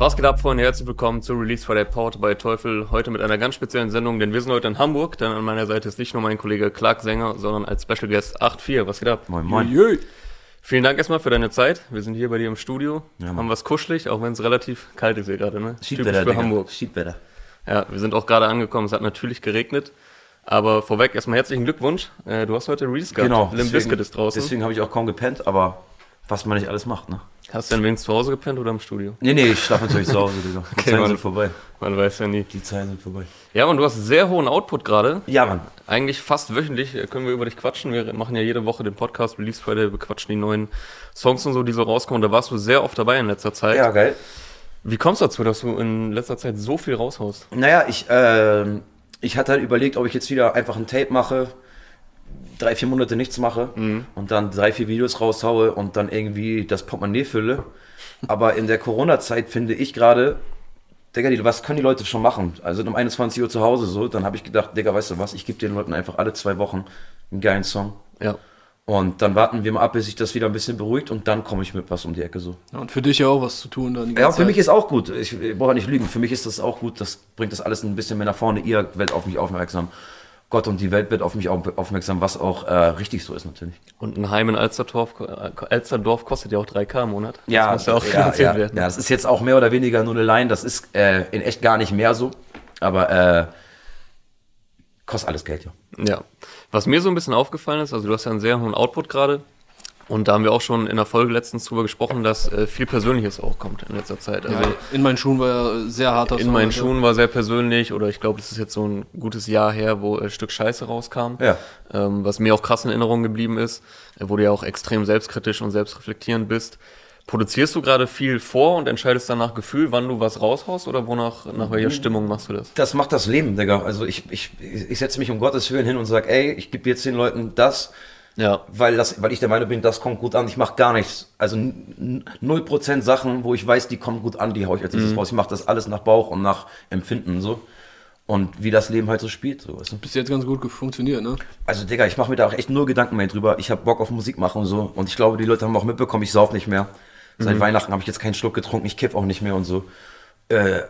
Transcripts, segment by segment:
Was geht ab, Freunde? Herzlich willkommen zu Release Friday Port bei Teufel. Heute mit einer ganz speziellen Sendung, denn wir sind heute in Hamburg. Denn an meiner Seite ist nicht nur mein Kollege Clark Sänger, sondern als Special Guest 8-4. Was geht ab? Moin, moin. Jö. Vielen Dank erstmal für deine Zeit. Wir sind hier bei dir im Studio. Ja, haben was kuschelig, auch wenn es relativ kalt ist hier gerade, ne? Schiedwetter, Typisch für Digga. Hamburg. Schiedwetter. Ja, wir sind auch gerade angekommen. Es hat natürlich geregnet. Aber vorweg erstmal herzlichen Glückwunsch. Äh, Du hast heute Release gehabt. Genau. Limp Bizkit ist draußen. Deswegen habe ich auch kaum gepennt, aber was man nicht alles macht, ne? Hast du denn wenigstens zu Hause gepennt oder im Studio? Nee, nee, ich schlafe natürlich zu Hause, Digga. Die Okay, Zeiten sind vorbei. Man weiß ja nie. Die Zeiten sind vorbei. Ja, und du hast sehr hohen Output gerade. Ja, Mann. Eigentlich fast wöchentlich äh, können wir über dich quatschen. Wir machen ja jede Woche den Podcast Release Friday, wir quatschen die neuen Songs und so, die so rauskommen. Da warst du sehr oft dabei in letzter Zeit. Ja, geil. Wie kommst du dazu, dass du in letzter Zeit so viel raushaust? Naja, ich, ähm, ich hatte halt überlegt, ob ich jetzt wieder einfach ein Tape mache, drei, vier Monate nichts mache und dann drei, vier Videos raushaue und dann irgendwie das Portemonnaie fülle. Aber in der Corona-Zeit finde ich gerade, Digga, die, was können die Leute schon machen? Also um 21 Uhr zu Hause so, dann habe ich gedacht, Digga, weißt du was, ich gebe den Leuten einfach alle zwei Wochen einen geilen Song. Ja. Und dann warten wir mal ab, bis sich das wieder ein bisschen beruhigt und dann komme ich mit was um die Ecke so. Ja, und für dich ja auch was zu tun dann Ja, für mich Zeit. ist auch gut. Ich, ich brauche nicht lügen. Für mich ist das auch gut. Das bringt das alles ein bisschen mehr nach vorne. Ihr werdet auf mich aufmerksam. Gott und die Welt wird auf mich au- aufmerksam, was auch äh, richtig so ist natürlich. Und ein Heim in Alsterdorf, äh, Alsterdorf kostet ja auch 3K im Monat. Ja, das muss ja auch ja, ja, werden. ja, das ist jetzt auch mehr oder weniger nur eine Line. Das ist äh, in echt gar nicht mehr so. Aber äh, kostet alles Geld, ja. Ja. Was mir so ein bisschen aufgefallen ist, also du hast ja einen sehr hohen Output gerade. Und da haben wir auch schon in der Folge letztens drüber gesprochen, dass äh, viel Persönliches auch kommt in letzter Zeit. Also ja, in meinen Schuhen war ja sehr harter in meinen. Schuhen war sehr persönlich oder ich glaube, das ist jetzt so ein gutes Jahr her, wo äh, Stück Scheiße rauskam. Ja. Ähm, was mir auch krass in Erinnerung geblieben ist, wo du ja auch extrem selbstkritisch und selbstreflektierend bist. Produzierst du gerade viel vor und entscheidest dann nach Gefühl, wann du was raushaust oder wonach, nach Mhm. welcher Stimmung machst du das? Das macht das Leben, Digga. Also ich, ich, ich setze mich um Gottes Willen hin und sage, ey, ich gebe jetzt den Leuten das, Ja. weil, das, weil ich der Meinung bin, das kommt gut an. Ich mache gar nichts. Also n- n- 0% Sachen, wo ich weiß, die kommen gut an, die hau ich als erstes raus. Ich mache das alles nach Bauch und nach Empfinden so. Und wie das Leben halt so spielt. So, weißt du? Bis jetzt ganz gut funktioniert, ne? Also Digga, ich mache mir da auch echt nur Gedanken mehr drüber. Ich habe Bock auf Musik machen und so. Und ich glaube, die Leute haben auch mitbekommen, ich sauf nicht mehr. Seit Weihnachten habe ich jetzt keinen Schluck getrunken, ich kiff auch nicht mehr und so. Äh,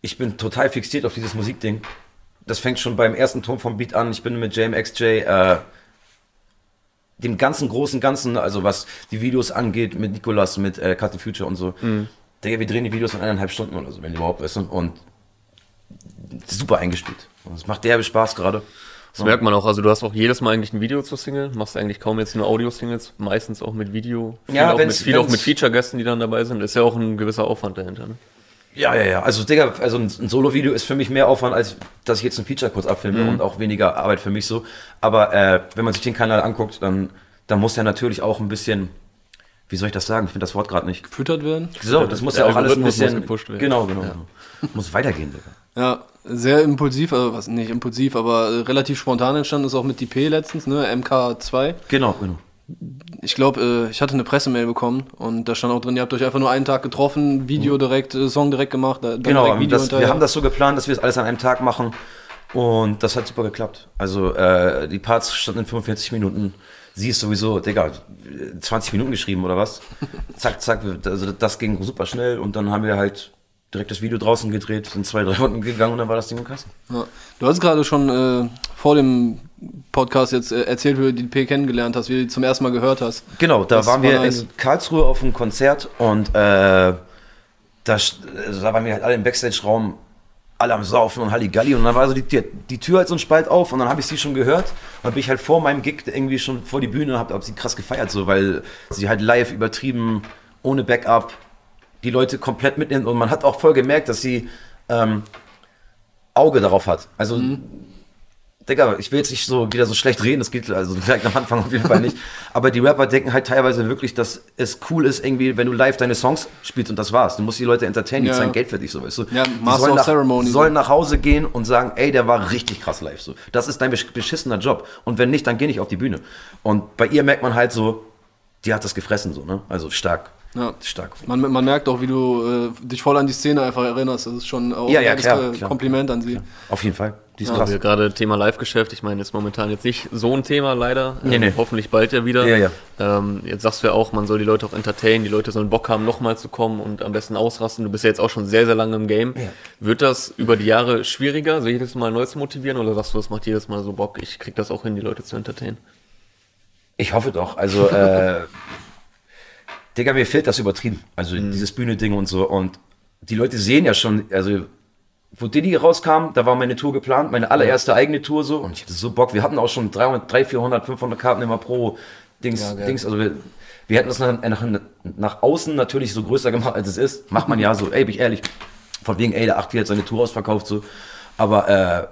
ich bin total fixiert auf dieses Musikding. Das fängt schon beim ersten Ton vom Beat an. Ich bin mit JMXJ, äh, dem ganzen großen Ganzen, also was die Videos angeht, mit Nicolas, mit äh, Cut the Future und so. Digga, wir drehen die Videos in eineinhalb Stunden oder so, wenn überhaupt ist. Und, und super eingespielt. Und es macht derbe Spaß gerade. Das merkt man auch. Also du hast auch jedes Mal eigentlich ein Video zur Single, machst eigentlich kaum jetzt nur Audio-Singles, meissens auch mit Video. Viel, Ja, auch, mit, viel auch mit Feature-Gästen, die dann dabei sind. Ist ja auch ein gewisser Aufwand dahinter. Ne? Ja, ja, ja. Also, Digga, also ein, Solo-Video ist für mich mehr Aufwand, als dass ich jetzt ein Feature kurz abfilme Mhm. und auch weniger Arbeit für mich so. Aber äh, wenn man sich den Kanal anguckt, dann, dann muss er natürlich auch ein bisschen, wie soll ich das sagen? Ich finde das Wort gerade nicht. Gefüttert werden. So, das muss der ja auch alles ein muss bisschen. gepusht werden. Genau, genau. genau. Muss weitergehen, Digga. Ja, sehr impulsiv, also was nicht impulsiv, aber relativ spontan entstanden ist auch mit DP letztens, ne? MK2. Genau, genau. Ich glaube, äh, ich hatte eine Pressemail bekommen und da stand auch drin, ihr habt euch einfach nur einen Tag getroffen, Video direkt, äh, Song direkt gemacht, da- Mhm. Genau, direkt das, wir haben das so geplant, dass wir das alles an einem Tag machen und das hat super geklappt. Also äh, die Parts standen in 45 Minuten. Sie ist sowieso, Digga, 20 Minuten geschrieben oder was? zack, zack, also das ging super schnell und dann haben wir halt direkt das Video draußen gedreht, sind zwei, drei Runden gegangen und dann war das Ding im Kasten. Ja. Du hast gerade schon äh, vor dem Podcast jetzt äh, erzählt, wie du die DP kennengelernt hast, wie du die zum ersten Mal gehört hast. Genau, da Das waren war wir nice. in Karlsruhe auf einem Konzert und äh, da, also da waren wir halt alle im Backstage-Raum, alle am Saufen und Halligalli und dann war so die, die, die Tür halt so ein Spalt auf und dann habe ich sie schon gehört und dann bin ich halt vor meinem Gig irgendwie schon vor die Bühne und habe hab sie krass gefeiert, so, weil sie halt live übertrieben, ohne Backup, die Leute komplett mitnimmt und man hat auch voll gemerkt, dass sie ähm, Auge darauf hat. Also Digga, ich will jetzt nicht so wieder so schlecht reden, das geht also vielleicht am Anfang auf jeden Fall nicht. Aber die Rapper denken halt teilweise wirklich, dass es cool ist, irgendwie, wenn du live deine Songs spielst und das war's. Du musst die Leute entertainen, die Ja. zahlen Geld für dich, so weißt du. Ja, die Master sollen nach, Ceremony. sollen nach Hause gehen und sagen, ey, der war richtig krass live. So. Das ist dein besch- beschissener Job. Und wenn nicht, dann geh nicht auf die Bühne. Und bei ihr merkt man halt so, die hat das gefressen, so, ne? Also stark. Ja. Stark. Man, man merkt auch, wie du äh, dich voll an die Szene einfach erinnerst. Das ist schon auch Ja, ein ja, klar, klar. Kompliment an sie. Auf jeden Fall. Die ist Ja, krass. wir gerade Thema Live-Geschäft, ich meine, ist momentan jetzt nicht so ein Thema leider. Nee, Ähm, nee. Hoffentlich bald ja wieder. Ja, ja. Ähm, jetzt sagst du ja auch, man soll die Leute auch entertainen, die Leute sollen Bock haben, nochmal zu kommen und am besten ausrasten. Du bist ja jetzt auch schon sehr, sehr lange im Game. Ja. Wird das über die Jahre schwieriger, so jedes Mal neu zu motivieren oder sagst du, es macht jedes Mal so Bock, ich krieg das auch hin, die Leute zu entertainen? Ich hoffe doch. Also, äh, Digga, mir fehlt das übertrieben. Also Mhm. dieses Bühne-Ding und so. Und die Leute sehen ja schon, also wo Diddy rauskam, da war meine Tour geplant, meine allererste eigene Tour so. Und ich hatte so Bock. Wir hatten auch schon 300, 300 400, 500 Karten immer pro Dings. Ja. Dings. Also wir, wir hätten es nach, nach, nach außen natürlich so größer gemacht, als es ist. Macht man ja so, ey, bin ich ehrlich. Von wegen, ey, der 8 hat seine Tour ausverkauft so. Aber äh,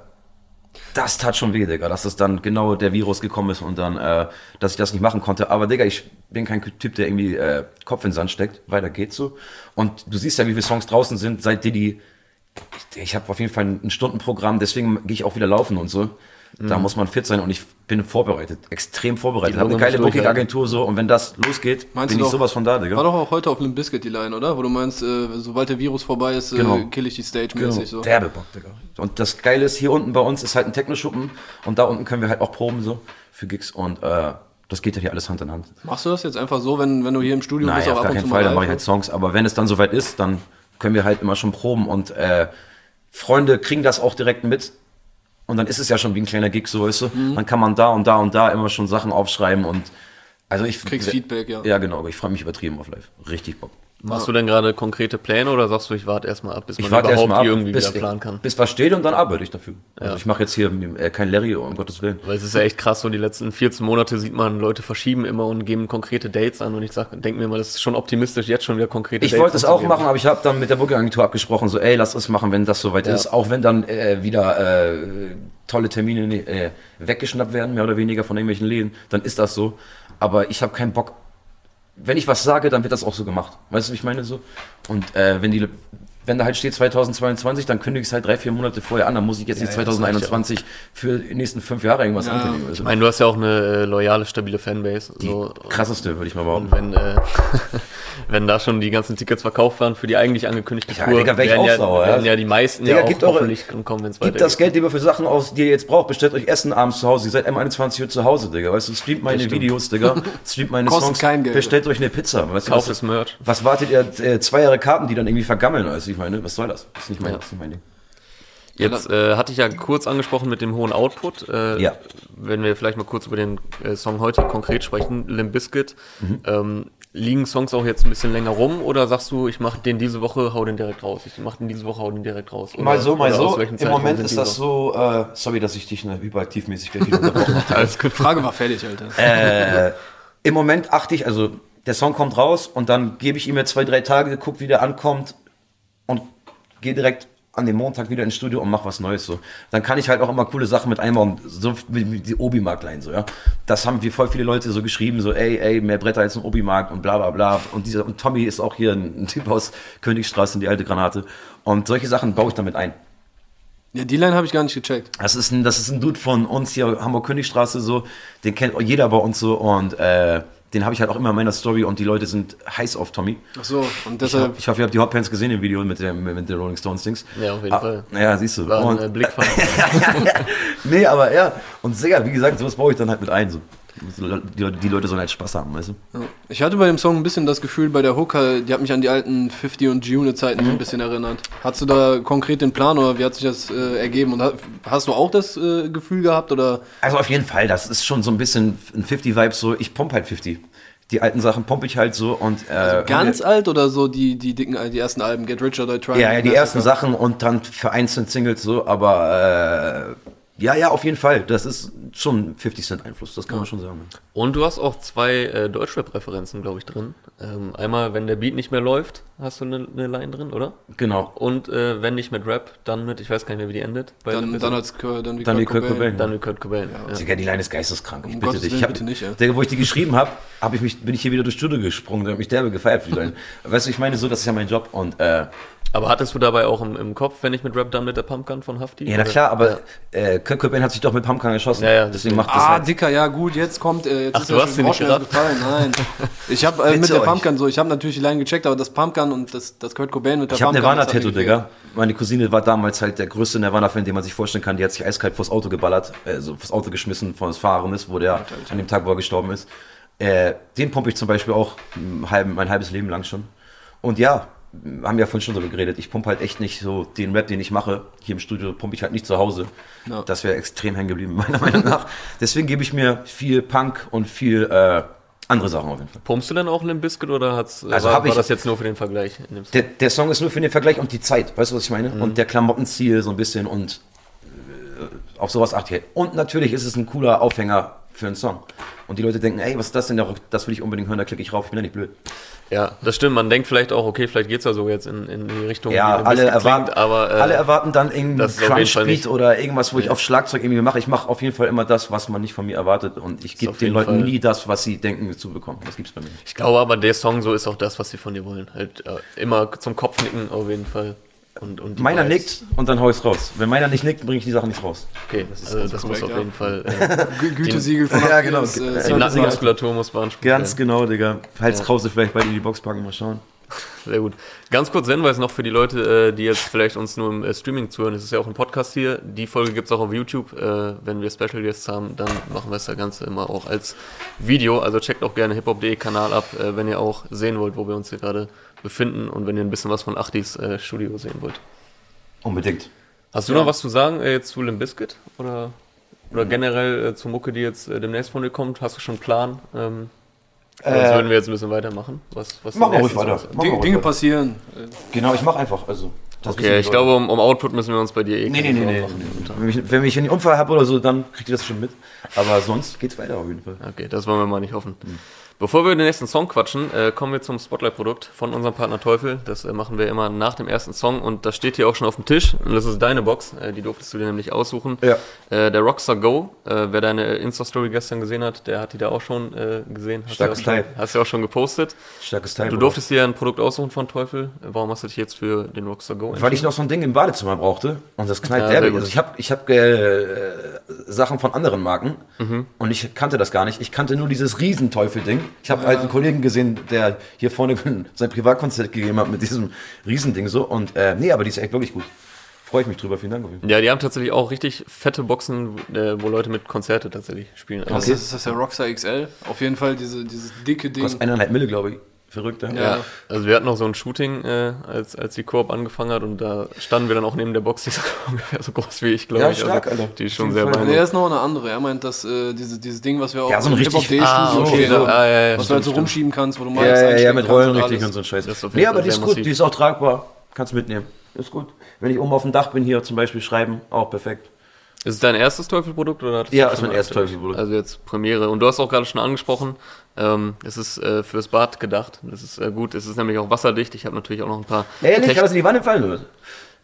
das tat schon weh, Digga, dass das dann genau der Virus gekommen ist und dann, äh, dass ich das nicht machen konnte. Aber Digga, ich bin kein Typ, der irgendwie äh, Kopf in den Sand steckt. Weiter geht's so. Und du siehst ja, wie viele Songs draußen sind, seit Diddy. Ich, ich habe auf jeden Fall ein Stundenprogramm, deswegen gehe ich auch wieder laufen und so. Da muss man fit sein und ich bin vorbereitet, extrem vorbereitet. Die Habe eine geile. Booking-Agentur so und wenn das losgeht, Meinst bin du ich doch- sowas von da, Digga. War doch auch heute auf einem Biscuit die Line, oder? Wo du meinst, äh, sobald der Virus vorbei ist, äh, Genau. kill ich die Stage mäßig so. Derbe Bock, Digga. Und das Geile ist, hier unten bei uns ist halt ein Techno-Schuppen und da unten können wir halt auch proben so für Gigs und äh, das geht ja hier alles Hand in Hand. Machst du das jetzt einfach so, wenn, wenn du hier im Studio Nein, bist, auch auf gar keinen Fall, dann mache ich halt Songs, aber wenn es dann soweit ist, dann können wir halt immer schon proben und äh, Freunde kriegen das auch direkt mit und dann ist es ja schon wie ein kleiner Gig, so weißt du. Mhm. Dann kann man da und da und da immer schon Sachen aufschreiben und also ich Kriegst Feedback, ja. Ja, genau, aber ich freue mich übertrieben auf live. Richtig Bock. Machst du denn gerade konkrete Pläne oder sagst du, ich warte erstmal ab, bis man Ich überhaupt ab, irgendwie bis, wieder planen kann? bis was steht und dann arbeite ich dafür. Also ich mache jetzt hier äh, kein Larry, um Gottes Willen. Weil es ist ja echt krass, so die letzten 14 Monate sieht man, Leute verschieben immer und geben konkrete Dates an und ich sag, denk mir mal, das ist schon optimistisch, jetzt schon wieder konkrete Ich Dates wollte es auch machen, aber ich habe dann mit der Booking-Agentur abgesprochen, so, ey, lass es machen, wenn das soweit Ja. ist. Auch wenn dann äh, wieder äh, tolle Termine äh, weggeschnappt werden, mehr oder weniger von irgendwelchen Läden, dann ist das so. Aber ich habe keinen Bock. Wenn ich was sage, dann wird das auch so gemacht. Weißt du, wie ich meine so? Und äh, wenn die, wenn da halt steht 2022, dann kündige ich es halt drei, vier Monate vorher an. Dann muss ich jetzt nicht ja, reicht 2021 für die nächsten fünf Jahre irgendwas Ja. ankündigen. Also, Ich meine, du hast ja auch eine äh, loyale, stabile Fanbase. die So, krasseste, würde ich mal behaupten. und wenn, äh, wenn da schon die ganzen Tickets verkauft waren für die eigentlich angekündigte Ja, Tour, Digga, wär ich werden, auch ja, sauer, ja. werden ja die meisten Digga, ja auch eure- hoffentlich kommen, wenn es Gebt das Geld lieber für Sachen aus, die ihr jetzt braucht. Bestellt euch Essen abends zu Hause. Ihr seid M21 Uhr zu Hause, Digga. Weißt du, streamt meine. Videos, Digga. Streamt meine Kostet Songs. kein Geld. Bestellt euch eine Pizza. Weißt du, Kauft was, das Merch. was wartet ihr? Äh, zwei Jahre Karten, die dann irgendwie vergammeln. Also ich meine, was soll das? Das ist nicht mein, Ja. ist nicht mein Ding. Jetzt äh, hatte ich ja kurz angesprochen mit dem hohen Output. Äh, Ja. Wenn wir vielleicht mal kurz über den äh, Song heute konkret sprechen, Limp Bizkit. Mhm. Ähm, liegen Songs auch jetzt ein bisschen länger rum oder sagst du, ich mache den diese Woche, hau den direkt raus? Ich mache den diese Woche, hau den direkt raus. Oder, Mal so, mal so. Im Moment ist das so, äh, sorry, dass ich dich ne, hyperaktivmäßig gleich wieder unterbrochen habe. Frage war fertig, Alter. äh, Im Moment achte ich, also der Song kommt raus und dann gebe ich ihm jetzt zwei, drei Tage, guck, wie der ankommt gehe direkt an dem Montag wieder ins Studio und mach was Neues so. Dann kann ich halt auch immer coole Sachen mit einbauen, so wie die Obi-Markt-Line so, ja. Das haben wir voll viele Leute so geschrieben, so ey, ey, mehr Bretter als ein Obi-Markt und bla bla bla. Und dieser und Tommy ist auch hier ein, ein Typ aus Königstraße, die alte Granate. Und solche Sachen baue ich damit ein. Ja, die Line habe ich gar nicht gecheckt. Das ist ein, das ist ein Dude von uns hier, Hamburg-Königstraße, so. Den kennt jeder bei uns so und äh, den habe ich halt auch immer in meiner Story und die Leute sind heiß auf Tommy. Ach so, und Ich, deshalb. ich hoffe, ihr habt die Hotpants gesehen im Video mit der, mit der Rolling Stones Dings. Ja, auf jeden Ah, Fall. Ja, siehst du. War ein Und, äh, Blickfang. nee, aber ja. Und sehr, wie gesagt, sowas baue ich dann halt mit ein. So. Die, Leute- die Leute sollen halt Spaß haben, weißt du? Ich hatte bei dem Song ein bisschen das Gefühl, bei der Hook, halt, die hat mich an die alten 50 und June-Zeiten Mhm. so ein bisschen erinnert. Hast du da konkret den Plan oder wie hat sich das äh, ergeben? Und ha- hast du auch das äh, Gefühl gehabt oder? Also auf jeden Fall, das ist schon so ein bisschen ein 50-Vibe so. Ich pump halt 50. Die alten Sachen pump ich halt so und. Äh, Ganz alt oder so die, die dicken, die ersten Alben, Get Rich or Die Trying? Ja, ja, die ersten Sachen und dann vereinzelt Singles so, aber äh, ja, ja, auf jeden Fall. Das ist schon 50 Cent Einfluss, das kann man schon sagen. Und du hast auch zwei äh, Deutschrap-Referenzen, glaube ich, drin. Ähm, einmal, wenn der Beat nicht mehr läuft, hast du eine, eine Line drin, oder? Genau. Und äh, wenn nicht mit Rap, dann mit, ich weiß gar nicht mehr, wie die endet. Bei Dann, dann, als, Kurt- dann wie Dann wie Kurt Kurt Cobain. dann mit Kurt Cobain. Ja. Digga, die Line ist geisteskrank. Ich Um bitte Gottes dich. Willen, Ich hab, bitte nicht, ja. Digga, wo ich die geschrieben habe, hab ich mich, bin ich hier wieder durchs Studio gesprungen und hab mich derbe gefeiert für die Line. weißt du, ich meine so, das ist ja mein Job und äh, Aber hattest du dabei auch im, im Kopf, wenn ich mit Rap dann mit der Pumpgun von Hafti? Ja, na klar, aber äh, Kurt Cobain hat sich doch mit Pumpgun geschossen. Ja, ja, deswegen deswegen. macht das Ah, halt. Dicker, ja gut, jetzt kommt, äh, jetzt Ach, ist du ja hast schon sie nicht gerafft? gefallen, nein. Ich habe äh, mit der euch. Pumpgun so, ich habe natürlich die Line gecheckt, aber das Pumpgun und das, das Kurt Cobain mit der Ich habe Pumpgun. das hat Nirvana-Tattoo. Digga. Meine Cousine war damals halt der größte Nirvana-Fan, den man sich vorstellen kann. Die hat sich eiskalt vors Auto geballert, also vors Auto geschmissen, von des Fahrers, wo der an dem Tag, wo er gestorben ist. Äh, den pumpe ich zum Beispiel auch halb, mein halbes Leben lang schon. Und ja, haben ja vorhin schon darüber geredet. Ich pumpe halt echt nicht so den Rap, den ich mache. Hier im Studio pumpe ich halt nicht zu Hause. Ja. Das wäre extrem hängen geblieben, meiner Meinung nach. Deswegen gebe ich mir viel Punk und viel äh, andere Sachen auf jeden Fall. Pumpst du denn auch Limp Bizkit oder hat's, Also war, hab war ich- das jetzt nur für den Vergleich? Der, der Song ist nur für den Vergleich und die Zeit, weißt du, was ich meine? Und der Klamottenstil so ein bisschen und äh, auf sowas achte ich. Und natürlich ist es ein cooler Aufhänger für einen Song. Und die Leute denken, ey, was ist das denn? Das will ich unbedingt hören, da klicke ich rauf, ich bin ja nicht blöd. Ja, das stimmt. Man denkt vielleicht auch, okay, vielleicht geht's ja so jetzt in, in die Richtung, Ja, alle erwarten, klingt, aber äh, alle erwarten dann irgendeinen Crunch-Beat oder irgendwas, wo ich auf Schlagzeug irgendwie mache. Ich mache auf jeden Fall immer das, was man nicht von mir erwartet. Und ich gebe den Leuten Fall. nie das, was sie denken zu bekommen. Das gibt's bei mir nicht. ich glaube aber, der Song so ist auch das, was sie von dir wollen. Halt äh, immer zum Kopfnicken auf jeden Fall. Und, und Meiner Vibes. nickt und dann hau ich's raus. Wenn meiner nicht nickt, bringe ich die Sache nicht raus. Okay, das, also, das muss korrekt, auf ja. jeden Fall. Äh, Gü- Gütesiegel von Ja, genau. ist, äh, Die. Nackenmuskulatur muss beansprucht Ganz genau, Digga. Falls Krause vielleicht bald in die Box packen, mal schauen. Sehr gut. Ganz kurz Hinweis noch für die Leute, äh, die jetzt vielleicht uns nur im äh, Streaming zuhören. Es ist ja auch ein Podcast hier. Die Folge gibt's auch auf YouTube. Äh, Wenn wir Special Guests haben, dann machen wir das Ganze immer auch als Video. Also checkt auch gerne hiphop.de Kanal ab, wenn ihr auch sehen wollt, wo wir uns hier gerade befinden und wenn ihr ein bisschen was von Achtis äh, Studio sehen wollt. Unbedingt. Hast du noch was zu sagen äh, jetzt zu Limp Bizkit? Oder, oder generell äh, zur Mucke, die jetzt äh, demnächst von dir kommt? Hast du schon einen Plan? Ähm, sonst Äh, würden wir jetzt ein bisschen weitermachen. Was, was nächsten ruhig weiter. Wir Dinge, ruhig passieren. Genau, ich mach einfach. Also, Okay, ich glaube, um, um Output müssen wir uns bei dir eh Nee, nee, nee, nee. Wenn ich, wenn ich einen Unfall habe oder so, dann kriegt ihr das schon mit. Aber sonst geht's weiter auf jeden Fall. Okay, das wollen wir mal nicht hoffen. Bevor wir über den nächsten Song quatschen, äh, kommen wir zum Spotlight-Produkt von unserem Partner Teufel. Das äh, machen wir immer nach dem ersten Song und das steht hier auch schon auf dem Tisch. Und das ist deine Box, äh, die durftest du dir nämlich aussuchen. Ja. Äh, der Rockstar Go, äh, wer deine Insta-Story gestern gesehen hat, der hat die da auch schon äh, gesehen. Hast Starkes du ja auch Teil. schon, hast du ja auch schon gepostet. Starkes Teil. Du durftest dir ein Produkt aussuchen von Teufel. Warum hast du dich jetzt für den Rockstar Go Weil ich noch so ein Ding im Badezimmer brauchte und das knallt Ja, derbe. Also ich habe ich hab, Sachen von anderen Marken Mhm. und ich kannte das gar nicht. Ich kannte nur dieses Riesenteufel-Ding. Ich habe halt einen Kollegen gesehen, der hier vorne sein Privatkonzert gegeben hat mit diesem Riesending so. Und äh, nee, aber die ist echt wirklich gut. Freue ich mich drüber. Vielen Dank. Auf jeden Fall. Ja, die haben tatsächlich auch richtig fette Boxen, äh, wo Leute mit Konzerte tatsächlich spielen. Also, das, ist, ist das der Rockstar XL? Auf jeden Fall diese, dieses dicke Ding. Kostet eineinhalb Mille, glaube ich. Verrückt, ja. Ja. Also wir hatten noch so ein Shooting, äh, als, als die Koop angefangen hat und da standen wir dann auch neben der Box, die ist ungefähr so groß wie ich, glaube Ja, ich. stark, also, Alter. Die ist schon sehr Fall. Nee, er beeindruckend. ist noch eine andere. Er meint, dass äh, diese, dieses Ding, was wir auch Ja, so ein richtig- Ah, okay, stehen so, haben, ah, ja, ja, was du stimmt, halt so stimmt. rumschieben kannst, wo du mal Ja, ja, ja, mit Rollen und richtig und so ein Scheiß. Das Nee, aber die ist gut, massiv. die ist auch tragbar. Kannst mitnehmen. Ist gut. Wenn ich oben auf dem Dach bin, hier zum Beispiel schreiben, auch perfekt. Ist es dein erstes Teufelprodukt oder Ja, du ist mein erstes? Teufelprodukt. Also jetzt Premiere. Und du hast auch gerade schon angesprochen, ähm, es ist äh, fürs Bad gedacht. Das ist äh, gut. Es ist nämlich auch wasserdicht. Ich habe natürlich auch noch ein paar. Ehrlich, Techn- hat das in die Wanne fallen oder?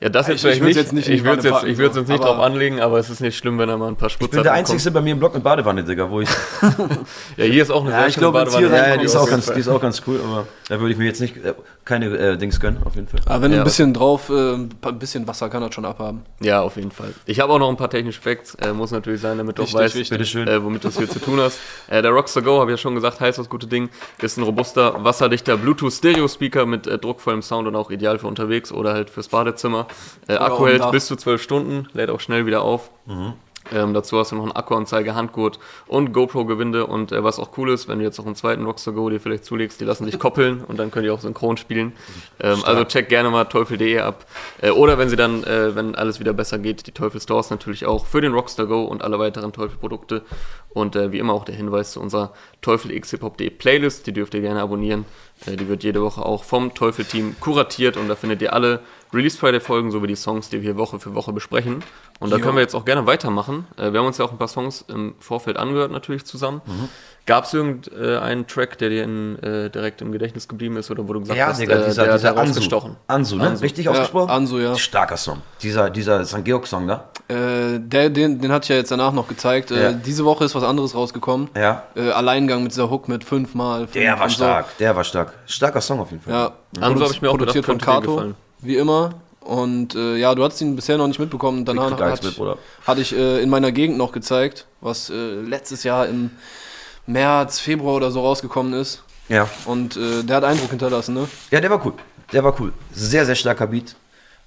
ja, das jetzt Ich- vielleicht ich nicht. jetzt nicht ich würde Wanne jetzt, ich würd's jetzt nicht drauf anlegen, aber es ist nicht schlimm, wenn da mal ein paar Ich Spritzer bin der. Einzige bei mir im Block mit Badewanne, Digga, wo ich. Ja, hier ist auch eine sehr schöne Badewanne. ja, ja, die ist, auch ganz, die ist auch ganz cool, aber da würde ich mir jetzt nicht keine äh, Dings gönnen, auf jeden Fall. Aber wenn du Ja. ein bisschen drauf, äh, ein bisschen Wasser kann das schon abhaben. Ja, auf jeden Fall. Ich habe auch noch ein paar technische Facts. Äh, muss natürlich sein, damit du auch weißt, wichtig. Bitteschön. Äh, womit du es hier zu tun hast. Äh, der Rockstar Go, habe ich ja schon gesagt, heißt das gute Ding, ist ein robuster, wasserdichter Bluetooth-Stereo-Speaker mit äh, druckvollem Sound und auch ideal für unterwegs oder halt fürs Badezimmer. Äh, Akku hält bis zu 12 Stunden, lädt auch schnell wieder auf. Ähm, dazu hast du noch einen Akkuanzeige, Handgurt und GoPro-Gewinde. Und äh, was auch cool ist, wenn du jetzt noch einen zweiten Rockstar Go dir vielleicht zulegst, die lassen sich koppeln und dann können die auch synchron spielen. Ähm, also check gerne mal teufel.de ab. Äh, oder wenn sie dann, äh, wenn alles wieder besser geht, die Teufel Stores natürlich auch für den Rockstar Go und alle weiteren Teufel-Produkte. Und äh, wie immer auch der Hinweis zu unserer Teufel X Hip Hop.de Playlist, die dürft ihr gerne abonnieren. Äh, die wird jede Woche auch vom Teufel-Team kuratiert und da findet ihr alle Release Friday-Folgen sowie die Songs, die wir Woche für Woche besprechen. Und da Jo. können wir jetzt auch gerne weitermachen. Äh, wir haben uns ja auch ein paar Songs im Vorfeld angehört, natürlich zusammen. Gab es irgendeinen Track, der dir in, äh, direkt im Gedächtnis geblieben ist oder wo du gesagt Ja, hast, Digga, äh, dieser, der, dieser der Ansu. rausgestochen? Ansu, ne? Ansu. Richtig Ja, ausgesprochen? Ansu, ja. Starker Song. Dieser, dieser St. Georg-Song da. Äh, der, den, den hatte ich ja jetzt danach noch gezeigt. Äh, Ja. Diese Woche ist was anderes rausgekommen. Ja. Äh, Alleingang mit dieser Hook mit fünfmal. fünf Der war und so. stark, der war stark. Starker Song auf jeden Fall. Ja. Ansu habe ich mir auch produziert gedacht, von Kato. Wie immer. Und äh, ja, du hast ihn bisher noch nicht mitbekommen. Danach hatte ich, hatte ich äh, in meiner Gegend noch gezeigt, was äh, letztes Jahr im März, Februar oder so rausgekommen ist. Ja. Und äh, der hat Eindruck hinterlassen, ne? Ja, der war cool. Der war cool. Sehr, sehr starker Beat.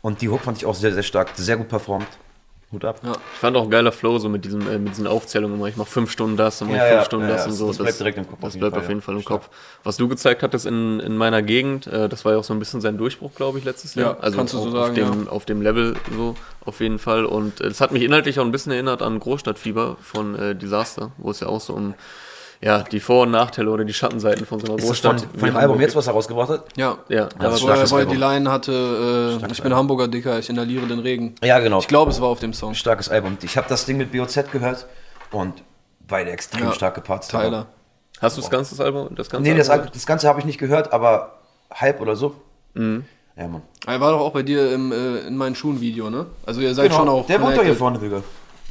Und die Hook fand ich auch sehr, sehr stark. Sehr gut performt. Hut ab. Ja. Ich fand auch ein geiler Flow so mit, diesem, äh, mit diesen Aufzählungen immer. Ich mache fünf Stunden das, dann mache ich Ja, fünf ja, Stunden ja, das ja, und so. das bleibt direkt im Kopf Das auf jeden bleibt Fall, auf jeden ja. Fall im Kopf. Was du gezeigt hattest in, in meiner Gegend, äh, das war ja auch so ein bisschen sein Durchbruch, glaube ich, letztes Jahr. Ja, also kannst du so auf, sagen, auf, dem, auf dem Level so auf jeden Fall. Und äh, das hat mich inhaltlich auch ein bisschen erinnert an Großstadtfieber von äh, Disaster, wo es ja auch so um ja, die Vor- und Nachteile oder die Schattenseiten von so einer Ist das von, Großstadt. von wie dem Album jetzt, was er rausgebracht hat? Ja. Ja, Das er, starkes wo er die. Line hatte, äh, ich bin Hamburger Dicker, ich inhaliere den Regen. Ja, genau. Ich glaube, es war auf dem Song. Starkes Album. Ich habe das Ding mit BOZ gehört und beide extrem Ja, starke Parts. Tyler. Hast du das ganze Album? Das ganze Nee, das, Album? das Ganze habe ich nicht gehört, aber halb oder so. Mhm. Ja, Mann. Er war doch auch bei dir im, äh, in meinen Schuhen-Video, ne? Also ihr seid schon auch. der wohnt doch hier vorne, Digga.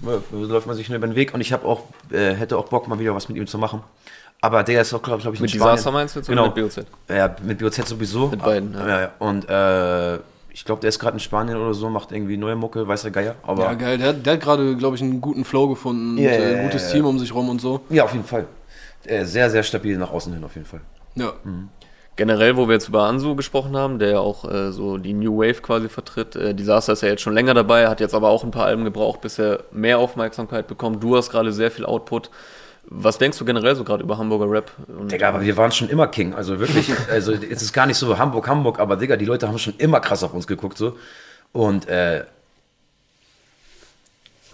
Da läuft man sich schnell über den Weg und ich habe auch, äh, hätte auch Bock, mal wieder was mit ihm zu machen. Aber der ist auch, glaube glaub ich, in Mit Spanien. Disaster meinst du jetzt Genau. oder mit BOZ? Ja, mit BOZ sowieso. Mit beiden, ja. ja. Und äh, ich glaube, der ist gerade in Spanien oder so, macht irgendwie neue Mucke, weiß der Geier. Aber Ja, geil. Der, hat- der hat gerade, glaube ich, einen guten Flow gefunden. Ja, und, äh, ein gutes. Team um sich rum und so. ja, auf jeden Fall. Äh, sehr, sehr stabil nach außen hin, auf jeden Fall. Ja. Generell, wo wir jetzt über Ansu gesprochen haben, der ja auch äh, so die New Wave quasi vertritt. Äh, Disaster ist ja jetzt schon länger dabei, hat jetzt aber auch ein paar Alben gebraucht, bis er mehr Aufmerksamkeit bekommt. Du hast gerade sehr viel Output. Was denkst du generell so gerade über Hamburger Rap? Und, Digga, aber wir waren schon immer King. Also wirklich, also es ist gar nicht so Hamburg, Hamburg, aber Digga, die Leute haben schon immer krass auf uns geguckt so. Und äh,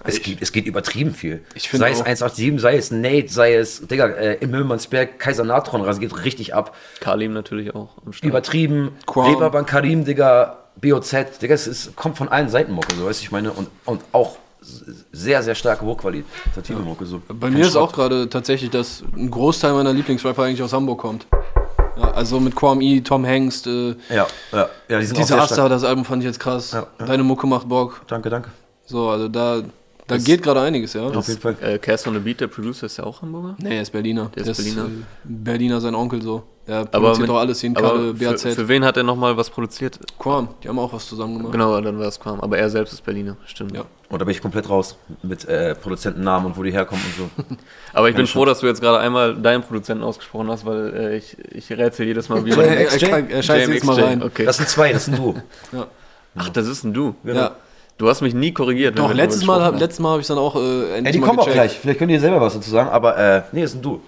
es, geht, es geht übertrieben viel. Ich sei es auch- 187, sei es Nate, sei es, Digga, äh, im Müllmannsberg, Kaiser Natron rasiert richtig ab. Kalim natürlich auch am Start. Übertrieben. Quam. Reeperbahn Karim, Digga, BOZ, Digga, es ist, kommt von allen Seiten Mucke, so weißt du, ich meine, und, und auch sehr, sehr starke hochqualitative Mucke. So. Bei mir ist Schrott. auch gerade tatsächlich, dass ein Großteil meiner Lieblingsrapper eigentlich aus Hamburg kommt. Ja, also mit Quam E, Tom Hengst, äh, Ja, ja, ja, die sind Disaster, das Album fand ich jetzt krass. Ja, ja. Deine Mucke macht Bock. Danke, danke. So, also da, da geht gerade einiges, ja. Auf jeden Fall. Äh, Cast on the Beat, der Producer, ist ja auch Hamburger? Nee, er ist Berliner. Der ist Berliner. äh, Berliner, sein Onkel so. Der Aber produziert mit- doch alles hin, aber Kalle, für, BAZ. für wen hat er nochmal was produziert? Quam, die haben auch was zusammen gemacht. Genau, dann war es Quam. Aber er selbst ist Berliner, stimmt. Ja. Und da bin ich komplett raus mit äh, Produzentennamen und wo die herkommen und so. Aber ich bin Keine froh, dass du jetzt gerade einmal deinen Produzenten ausgesprochen hast, weil äh, ich, ich rätsel jedes Mal, wie Er, man er, er, er scheißt jetzt mal rein. Okay. Das sind zwei, das sind du. Ja. Ach, das ist ein Du. Ja. Du hast mich nie korrigiert. Doch, letztes Mal, hab- letztes Mal habe ich dann auch äh, endlich Ey, die mal kommen auch gecheckt. gleich. Vielleicht könnt ihr selber was dazu sagen, aber äh, nee, das sind du.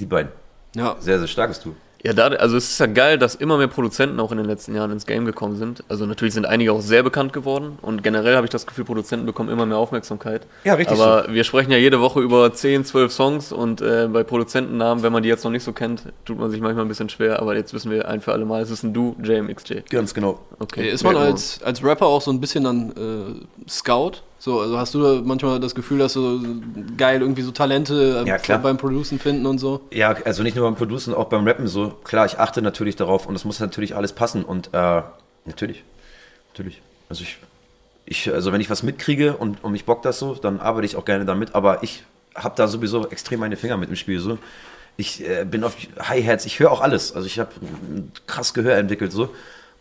Die beiden. Ja. Sehr, sehr starkes Du. Ja, da, also es ist ja geil, dass immer mehr Produzenten auch in den letzten Jahren ins Game gekommen sind. Also natürlich sind einige auch sehr bekannt geworden und generell habe ich das Gefühl, Produzenten bekommen immer mehr Aufmerksamkeit. Ja, richtig Aber wir sprechen ja jede Woche über 10, 12 Songs und äh, bei Produzentennamen, wenn man die jetzt noch nicht so kennt, tut man sich manchmal ein bisschen schwer, aber jetzt wissen wir ein für alle Mal, es ist ein Du, JMXJ. Ganz genau. Okay. Ist man als, als Rapper auch so ein bisschen dann äh, Scout? So, also hast du da manchmal das Gefühl, dass du geil irgendwie so Talente äh, Ja, beim Producen finden und so? Ja, also nicht nur beim Producen, auch beim Rappen so. Klar, ich achte natürlich darauf und es muss natürlich alles passen und äh, natürlich. Natürlich. Also ich, ich, also wenn ich was mitkriege und, und mich bockt das so, dann arbeite ich auch gerne damit, aber ich habe da sowieso extrem meine Finger mit im Spiel so. Ich äh, bin auf Hi-Hats, ich höre auch alles. Also ich habe krass Gehör entwickelt so.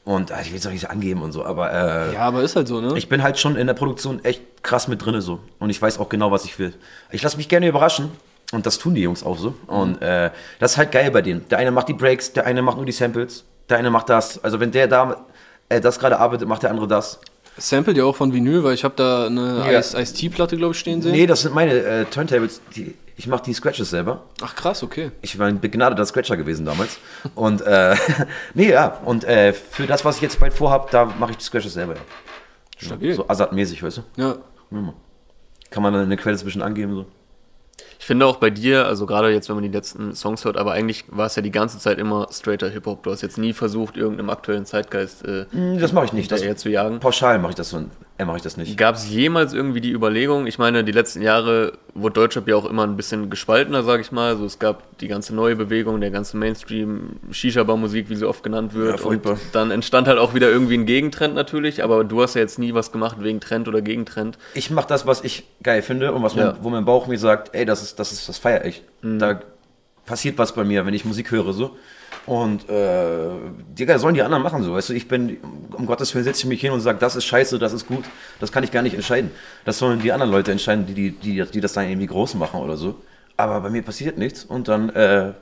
Und äh, ich will es auch nicht so angeben und so, aber äh, Ja, aber ist halt so, ne? ich bin halt schon in der Produktion echt krass mit drinne so. Und ich weiß auch genau, was ich will. Ich lasse mich gerne überraschen. Und das tun die Jungs auch so. Und äh, das ist halt geil bei denen. Der eine macht die Breaks, der eine macht nur die Samples, der eine macht das. Also wenn der da äh, das gerade arbeitet, macht der andere das. Sample ja auch von Vinyl, weil ich habe da eine Ja. Ice- Ice-T-Platte, glaube ich, stehen sehen. Nee, das sind meine äh, Turntables. Die, ich mache die Scratches selber. Ach krass, okay. Ich war ein begnadeter Scratcher gewesen damals. Und äh, nee, ja. Und äh, für das, was ich jetzt bald vorhab, da mache ich die Scratches selber. Ja. Stabil. So Assad-mäßig, weißt du? Ja. Kann man dann in den Credits ein bisschen angeben. So. Ich finde auch bei dir, also gerade jetzt, wenn man die letzten Songs hört, aber eigentlich war es ja die ganze Zeit immer straighter Hip-Hop. Du hast jetzt nie versucht, irgendeinem aktuellen Zeitgeist äh, Das mache ich nicht. Das, zu jagen. pauschal mache ich das so. Äh, mache ich das nicht. Gab es jemals irgendwie die Überlegung, ich meine, die letzten Jahre wurde Deutschrap ja auch immer ein bisschen gespaltener, sage ich mal. Also es gab die ganze neue Bewegung, der ganze Mainstream, Shisha-Bar-Musik, wie sie oft genannt Ja, wird. und furchtbar. dann entstand halt auch wieder irgendwie ein Gegentrend natürlich, aber du hast ja jetzt nie was gemacht wegen Trend oder Gegentrend. Ich mache das, was ich geil finde und was Ja. mein, wo mein Bauch mir sagt, ey, das ist, das ist, das feier ich. Da passiert was bei mir, wenn ich Musik höre so. Und äh, Digga, sollen die anderen machen so, weißt du, ich bin, um Gottes Willen setze ich mich hin und sage, das ist scheiße, das ist gut, das kann ich gar nicht entscheiden. Das sollen die anderen Leute entscheiden, die, die, die, die das dann irgendwie groß machen oder so. Aber bei mir passiert nichts und dann, äh,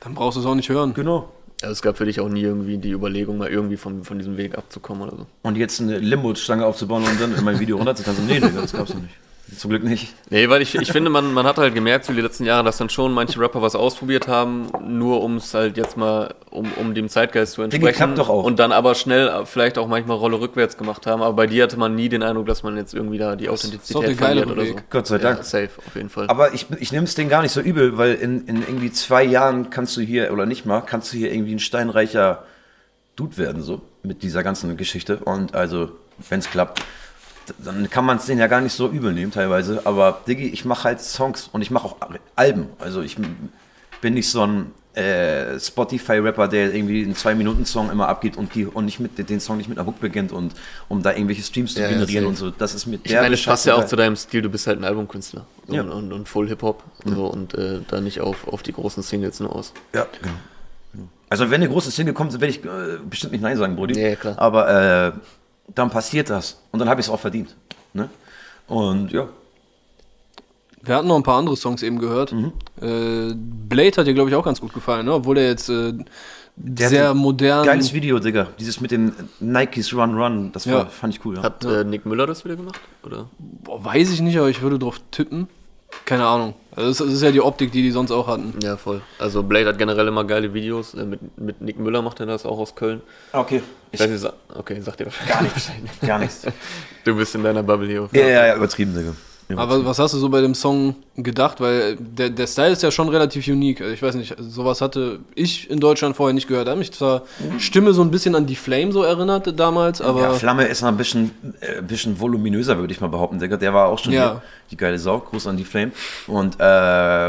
Dann brauchst du es auch nicht hören. genau. Also es gab für dich auch nie irgendwie die Überlegung, mal irgendwie von, von diesem Weg abzukommen oder so. Und jetzt eine Limbo-Stange aufzubauen und dann in mein Video runterzutanzen, nee, Digga, das gab's noch nicht. Zum Glück nicht. Nee, weil ich, ich finde, man, man hat halt gemerkt, so die letzten Jahre, dass dann schon manche Rapper was ausprobiert haben, nur um es halt jetzt mal, um, um dem Zeitgeist zu entsprechen. klappt doch auch. Und dann aber schnell äh, vielleicht auch manchmal Rolle rückwärts gemacht haben. Aber bei dir hatte man nie den Eindruck, dass man jetzt irgendwie da die Authentizität verliert oder so. Gott sei Dank. Ja, safe, auf jeden Fall. Aber ich, ich nehme es denen gar nicht so übel, weil in, in irgendwie zwei Jahren kannst du hier, oder nicht mal, kannst du hier irgendwie ein steinreicher Dude werden, so, mit dieser ganzen Geschichte. Und also, wenn es klappt, dann kann man es denen ja gar nicht so übel nehmen teilweise. Aber Diggi, ich mache halt Songs und ich mache auch Alben. Also ich bin nicht so ein äh, Spotify-Rapper, der irgendwie einen Zwei-Minuten-Song immer abgeht und, die, und nicht mit, den Song nicht mit einer Hook beginnt und um da irgendwelche Streams zu Ja, ja, generieren safe. und so. Das ist mit ich meine, es passt ja auch zu deinem Stil, du bist halt ein Albumkünstler. So, Ja. und, und, und Full Hip-Hop und so und äh, da nicht auf, auf die großen Singles nur aus. Ja, genau. Also wenn eine große Single kommt, werde ich äh, bestimmt nicht Nein sagen, Brudi. Ja, klar. Aber äh, dann passiert das. Und dann habe ich es auch verdient. Ne? Und ja. Wir hatten noch ein paar andere Songs eben gehört. Mhm. Äh, Blade hat dir, glaube ich, auch ganz gut gefallen, ne? obwohl der jetzt äh, Der sehr modern. Geiles Video, Digga. Dieses mit den Nikes Run Run, das war, Ja. fand ich cool. Ja. Hat äh, Nick Müller das wieder gemacht? Oder? Boah, weiß ich nicht, aber ich würde drauf tippen. Keine Ahnung. Also das, das ist ja die Optik, die die sonst auch hatten. Ja, voll. Also Blade hat generell immer geile Videos. Äh, mit, mit Nick Müller macht er das auch aus Köln. Ah, okay. Ich weiß nicht, okay, sag dir wahrscheinlich. Gar nichts. Gar nichts. Du bist in deiner Bubble hier. ja, ja, ja, übertrieben, Digga. Aber was hast du so bei dem Song gedacht? Weil der, der Style ist ja schon relativ unique. Also Ich weiß nicht, sowas hatte ich in Deutschland vorher nicht gehört. Da hat mich zwar Stimme so ein bisschen an die Flame so erinnert damals, aber ja, Flamme ist noch ein bisschen, äh, ein bisschen voluminöser, würde ich mal behaupten, Digga. Der war auch schon Ja. hier, die geile Sau. Gruß an die Flame. Und äh,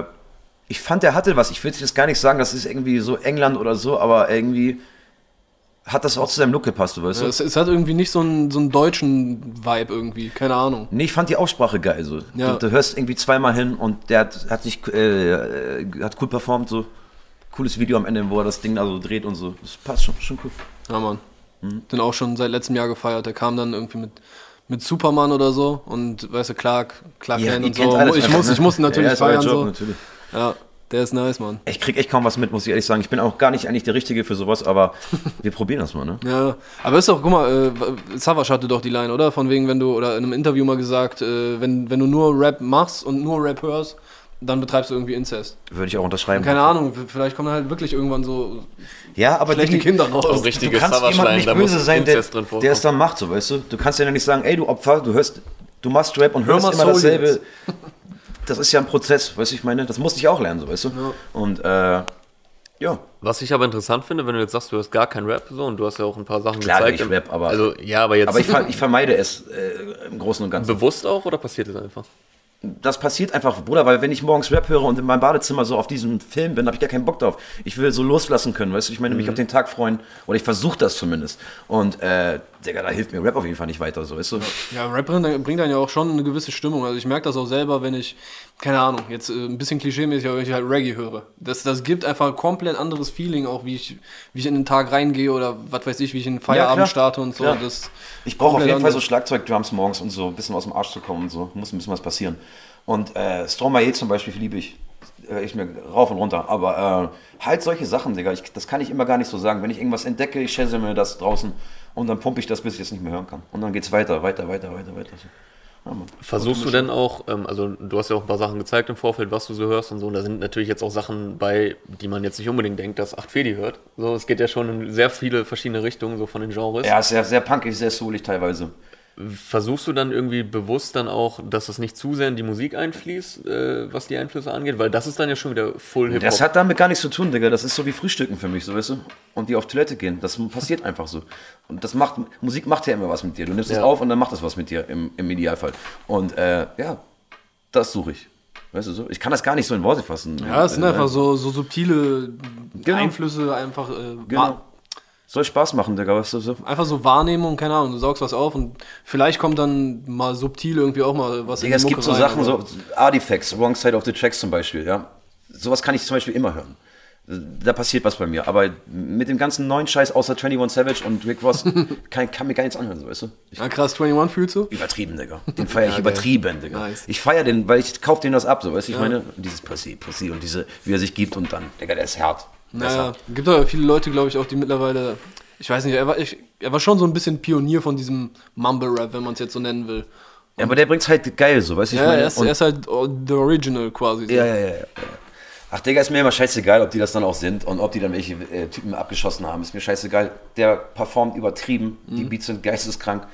ich fand, der hatte was. Ich will jetzt gar nicht sagen, das ist irgendwie so England oder so, aber irgendwie hat das auch zu seinem Look gepasst, du weißt du? es, es hat irgendwie nicht so einen, so einen deutschen Vibe irgendwie. Keine Ahnung. Nee, ich fand die Aussprache geil. So. Ja. Du, du hörst irgendwie zweimal hin und der hat, hat sich äh, hat cool performt. So. Cooles Video am Ende, wo er das Ding da so dreht und so. Das passt schon, schon cool. Ja, Mann. Mhm. Den auch schon seit letztem Jahr gefeiert. Der kam dann irgendwie mit, mit Superman oder so und weißt du, Clark, Clark Ihr- Kent und so. alles Ich muss, ne? ich muss ihn natürlich Ja, feiern. Job, so. natürlich. Ja, der ist nice, Mann. Ich krieg echt kaum was mit, muss ich ehrlich sagen. Ich bin auch gar nicht eigentlich der Richtige für sowas, aber wir probieren das mal, ne? Ja, aber ist doch, guck mal, äh, Savage hatte doch die Line, oder? Von wegen, wenn du, oder in einem Interview mal gesagt, äh, wenn, wenn du nur Rap machst und nur Rap hörst, dann betreibst du irgendwie Inzest. Würde ich auch unterschreiben. Keine Ahnung, vielleicht kommen halt wirklich irgendwann so Ja, aber schlechte die, Kinder raus. Auch du richtige kannst jemand nicht böse sein, der, der es dann macht, so weißt du. Du kannst ja nicht sagen, ey du Opfer, du hörst, du machst Rap und hörst mal immer Soul dasselbe. Das ist ja ein Prozess, weißt du, ich meine, das musste ich auch lernen, so weißt du. Und äh, ja, Was ich aber interessant finde, wenn du jetzt sagst, du hast gar kein Rap so und du hast ja auch ein paar Sachen Klar, gezeigt. ich im- Rap, aber- Also, ja, aber jetzt aber ich, ver ich vermeide es äh, im Großen und Ganzen. bewusst auch oder passiert es einfach? Das passiert einfach, Bruder, weil wenn ich morgens Rap höre und in meinem Badezimmer so auf diesem Film bin, habe ich da keinen Bock drauf. Ich will so loslassen können, weißt du, ich meine, mich auf den Tag freuen oder ich versuche das zumindest. Und äh, Digga, da hilft mir Rap auf jeden Fall nicht weiter, so, weißt du. Ja, Rap bringt, bringt dann ja auch schon eine gewisse Stimmung. Also ich merke das auch selber, wenn ich, keine Ahnung, jetzt äh, ein bisschen klischeemäßig, aber wenn ich halt Reggae höre. Das, das gibt einfach ein komplett anderes Feeling, auch wie ich, wie ich in den Tag reingehe oder was weiß ich, wie ich in den Feierabend klar. starte und so. Das Ich brauche auf jeden Fall so. Schlagzeugdrums morgens und so ein bisschen aus dem Arsch zu kommen und so. Muss ein bisschen was passieren. Und äh, Stromae zum Beispiel liebe ich. Äh, ich mir rauf und runter. Aber äh, halt solche Sachen, Digga. Ich, das kann ich immer gar nicht so sagen. Wenn ich irgendwas entdecke, ich schätze mir das draußen und dann pumpe ich das, bis ich es nicht mehr hören kann. Und dann geht's weiter, weiter, weiter, weiter, weiter. So. Versuchst du denn auch, ähm, also du hast ja auch ein paar Sachen gezeigt im Vorfeld, was du so hörst und so, und da sind natürlich jetzt auch Sachen bei, die man jetzt nicht unbedingt denkt, dass 8 Fedi hört. So, es geht ja schon in sehr viele verschiedene Richtungen, so von den Genres. Ja, ist sehr, sehr punkig, sehr soulig teilweise. Versuchst du dann irgendwie bewusst dann auch, dass es nicht zu sehr in die Musik einfließt, äh, was die Einflüsse angeht? Weil das ist dann ja schon wieder Full Hip-Hop. Das hat damit gar nichts zu tun, Digga. Das ist so wie Frühstücken für mich, so weißt du? Und die auf Toilette gehen. Das passiert einfach so. Und das macht, Musik macht ja immer was mit dir. Du nimmst es Ja. auf und dann macht das was mit dir im, im Idealfall. Und äh, ja, das suche ich. Weißt du so? Ich kann das gar nicht so in Worte fassen. Ja, es sind Äh, einfach so, so subtile Genau. Einflüsse, einfach, äh, Genau. Soll Spaß machen, Digga, weißt du so? einfach so Wahrnehmung, keine Ahnung, du saugst was auf und vielleicht kommt dann mal subtil irgendwie auch mal was Digga, es die gibt so rein, Sachen, aber- so Artifacts, Wrong Side of the Tracks zum Beispiel, ja. Sowas kann ich zum Beispiel immer hören. da passiert was bei mir. Aber mit dem ganzen neuen Scheiß außer 21 Savage und Rick Ross kann, kann mir gar nichts anhören, so, weißt du? Ich, Ah, krass, 21 fühlst du? übertrieben, Digga. Den feiere ich Ja, übertrieben, Digga. Nice. Ich feiere den, weil ich kauf den das ab, so, weißt du, ich meine? Dieses Pussy, Pussy und diese, wie er sich gibt und dann, Digga, der ist hart. Naja, gibt aber viele Leute, glaube ich, auch, die mittlerweile, ich weiß nicht, er war, ich, er war schon so ein bisschen Pionier von diesem Mumble-Rap, wenn man es jetzt so nennen will. Ja, aber der bringt's halt geil, so, weißt du, ich Ja, meine? er ist, Und- er ist halt the original quasi. so. Ja, ja, ja, ja. Ach, Digga, ist mir immer scheißegal, ob die das dann auch sind und ob die dann welche äh, Typen abgeschossen haben. Ist mir scheißegal. Der performt übertrieben, die Mhm. Beats sind geisteskrank.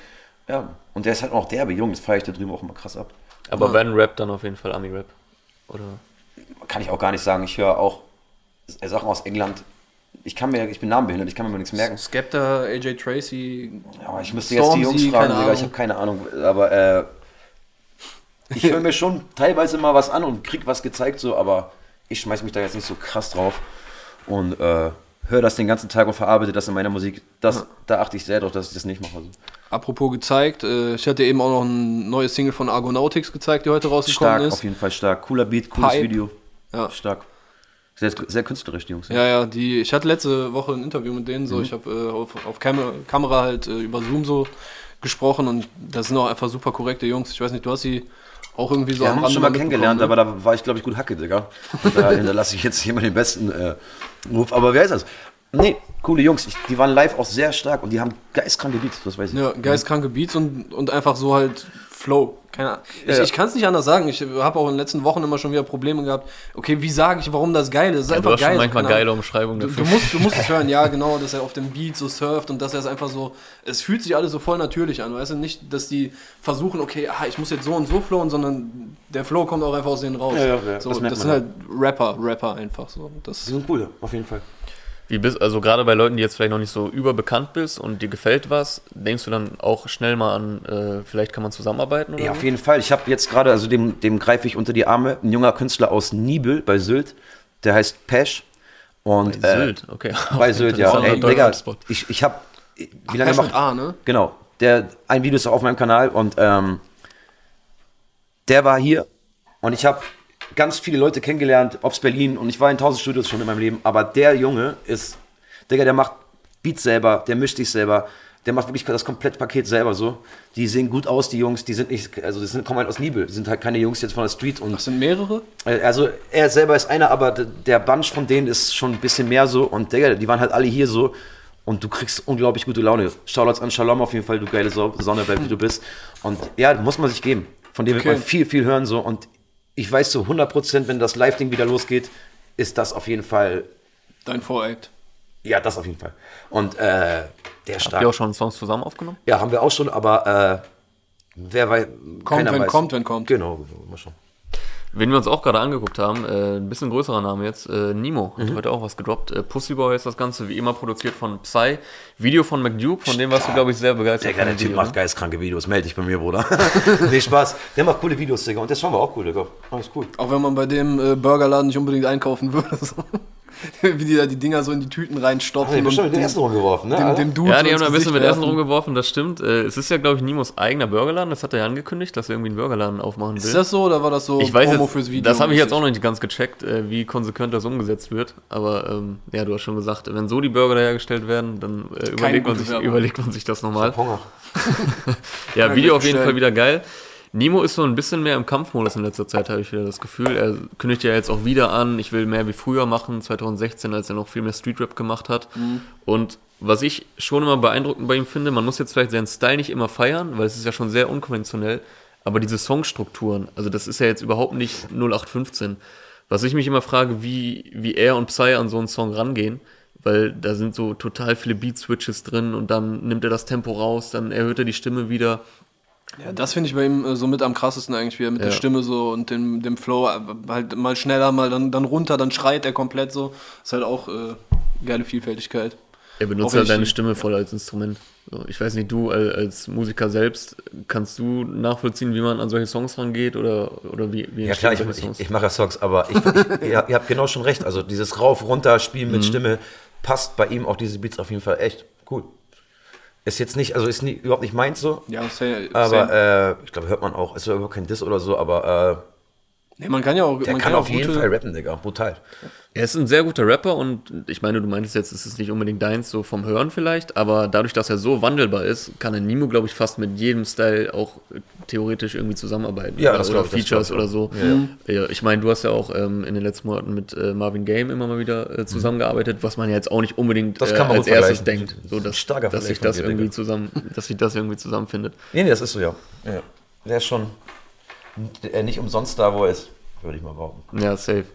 Ja, und der ist halt auch derbe Jung, das feiere ich da drüben auch immer krass ab. Aber wenn Rap, dann auf jeden Fall Ami-Rap. Oder? Kann ich auch gar nicht sagen. Ich höre auch Sachen aus England. Ich kann mir, ich bin namenbehindert, ich kann mir nichts merken. Skepta, AJ Tracy. Ja, aber ich müsste jetzt die Jungs Stormzy, fragen, Digga, ich habe keine Ahnung. Aber äh, ich höre mir schon teilweise mal was an und krieg was gezeigt, so, aber ich schmeiß mich da jetzt nicht so krass drauf und äh, höre das den ganzen Tag und verarbeite das in meiner Musik. Das, Da achte ich sehr drauf, dass ich das nicht mache. Also. Apropos gezeigt, äh, ich hatte eben auch noch ein neues Single von Argonautics gezeigt, die heute rausgekommen Stark, ist. auf jeden Fall stark. Cooler Beat, cooles Pipe. Video. Ja. Stark. Sehr, sehr künstlerisch, die Jungs. Ja, ja, die, ich hatte letzte Woche ein Interview mit denen, so, Mhm. ich habe äh, auf, auf Kam Kamera halt äh, über Zoom so gesprochen und das sind auch einfach super korrekte Jungs. Ich weiß nicht, du hast sie auch irgendwie so Wir haben uns schon mal kennengelernt, ne? aber da war ich, glaube ich, gut Hacke, Digga. Und da hinterlasse ich jetzt hier mal den besten äh, Ruf. Aber wer ist das? Nee, coole Jungs. Ich, die waren live auch sehr stark und die haben geistkranke Beats, das weiß ich. Ja, geistkranke Beats und, und einfach so halt Flow. Keine Ahnung. Ich, Ja. ich kann es nicht anders sagen. Ich habe auch in den letzten Wochen immer schon wieder Probleme gehabt. Okay, wie sage ich, warum das geil ist? Es ist Ja, einfach du hast geil. schon manchmal geile Umschreibungen Du, dafür. du, musst, du musst es hören, ja, genau, dass er auf dem Beat so surft und dass er es einfach so. Es fühlt sich alles so voll natürlich an, weißt du? Nicht, dass die versuchen, okay, ah, ich muss jetzt so und so flowen, sondern der Flow kommt auch einfach aus denen raus. Ja, ja, ja, so, das das, sind man halt Rapper, Rapper einfach so. Das, Die sind cool, auf jeden Fall. Wie bist, also gerade bei Leuten, die jetzt vielleicht noch nicht so überbekannt bist und dir gefällt was, denkst du dann auch schnell mal an, äh, vielleicht kann man zusammenarbeiten oder Ja, auf jeden Fall. Ich habe jetzt gerade, also dem, dem greife ich unter die Arme, ein junger Künstler aus Nibel bei Sylt, der heißt Pesch. Und, Bei äh, Sylt, okay. Bei Sylt, ja. Ey, Digga, ich, ich habe, wie lange Pesch macht A, ne? Genau. Der, ein Video ist auch auf meinem Kanal und ähm, der war hier und ich habe ganz viele Leute kennengelernt, ob's Berlin und ich war in tausend Studios schon in meinem Leben, aber der Junge ist, Digga, der macht Beats selber, der mischt sich selber, der macht wirklich das Komplettpaket selber so. Die sehen gut aus, die Jungs, die sind nicht, also die sind, kommen halt aus Nibel, die sind halt keine Jungs jetzt von der Street und Das sind mehrere. äh, Also er selber ist einer, aber der Bunch von denen ist schon ein bisschen mehr so. Und Digga, die waren halt alle hier so. Und du kriegst unglaublich gute Laune. Shoutouts an Shalom auf jeden Fall, du geile Sonne, wie du bist. Und ja, muss man sich geben. Von dem wird Okay. man viel, viel hören so. Und ich weiß so 100%, wenn das Live-Ding wieder losgeht, ist das auf jeden Fall, Dein Voract. ja, das auf jeden Fall. Und äh, der Habt stark. ihr auch schon Songs zusammen aufgenommen? Ja, haben wir auch schon, aber äh, wer weiß, Kommt, wenn weiß. kommt, wenn kommt. Genau, mal schauen. Wen wir uns auch gerade angeguckt haben, äh, ein bisschen größerer Name jetzt, äh, Nemo, Mhm. hat heute auch was gedroppt. Äh, Pussyboy ist das Ganze, wie immer produziert von Psy. Video von McDuke, von dem warst du, glaube ich, sehr begeistert. Digga, der Typ Video, macht ne? geistkranke Videos. Meld dich bei mir, Bruder. nee, Spaß. Der macht coole Videos, Digga. Und der Song war auch cool, Digga. Alles cool. Auch wenn man bei dem äh, Burgerladen nicht unbedingt einkaufen würde. Wie die da die Dinger so in die Tüten reinstopfen. Hey, bestimmt und den Essen rumgeworfen, ne? dem, dem Dude Ja, die haben da ein bisschen mit Essen rumgeworfen, das stimmt. Äh, es ist ja, glaube ich, Nimos eigener Burgerladen, das hat er ja angekündigt, dass er irgendwie einen Burgerladen aufmachen will. Ist das so oder war das so ich weiß Promo jetzt, fürs Video? das habe ich jetzt auch noch nicht ganz gecheckt, äh, wie konsequent das umgesetzt wird. Aber ähm, ja, du hast schon gesagt, wenn so die Burger da hergestellt werden, dann äh, überlegt, man sich, überlegt man sich das nochmal. Hunger. Ja, Video auf jeden. Fall wieder geil. Nemo ist so ein bisschen mehr im Kampfmodus in letzter Zeit, habe ich wieder das Gefühl. Er kündigt ja jetzt auch wieder an, ich will mehr wie früher machen, 2016, als er noch viel mehr Streetrap gemacht hat. Und was ich schon immer beeindruckend bei ihm finde, man muss jetzt vielleicht seinen Style nicht immer feiern, weil es ist ja schon sehr unkonventionell, aber diese Songstrukturen, also das ist ja jetzt überhaupt nicht 0815. Was ich mich immer frage, wie, wie er und Psy an so einen Song rangehen, weil da sind so total viele Beat-Switches drin und dann nimmt er das Tempo raus, dann erhöht er die Stimme wieder. Ja, das finde ich bei ihm äh, so mit am krassesten eigentlich, wie er mit der Ja. Stimme so und dem, dem Flow äh, halt mal schneller, mal dann, dann runter, dann schreit er komplett so. Ist halt auch äh, geile Vielfältigkeit. Er benutzt Auch halt ich deine Stimme voll als Instrument. So, ich weiß nicht, du als, als Musiker selbst, kannst du nachvollziehen, wie man an solche Songs rangeht oder, oder wie, wie Ja klar, ich, ich, ich mache ja Songs, aber ich, ich, ihr, habt genau schon recht. Also dieses rauf, runter spielen Mhm. mit Stimme passt bei ihm auf diese Beats auf jeden Fall echt cool. Ist jetzt nicht, also ist nie, überhaupt nicht meins so, Ja, same, aber same. äh, ich glaube, hört man auch, ist ja überhaupt kein Diss oder so, aber Nee, man kann ja auch. Der man kann ja auf auch jeden gute- Fall rappen, Digga. Brutal. Er ist ein sehr guter Rapper und ich meine, du meintest jetzt, es ist nicht unbedingt deins so vom Hören vielleicht, aber dadurch, dass er so wandelbar ist, kann er Nimo, glaube ich, fast mit jedem Style auch äh, theoretisch irgendwie zusammenarbeiten. Ja, oder, das oder das Features oder so. Ja, ich meine, du hast ja auch ähm, in den letzten Monaten mit äh, Marvin Game immer mal wieder äh, zusammengearbeitet, was man ja jetzt auch nicht unbedingt Das äh, kann man als erstes denkt, so dass, Starker dass sich das irgendwie zusammen, dass sich das irgendwie zusammenfindet. Nee, nee, das ist so, ja. ja. Der ist schon nicht umsonst da, wo er ist, würde ich mal behaupten. Ja, safe.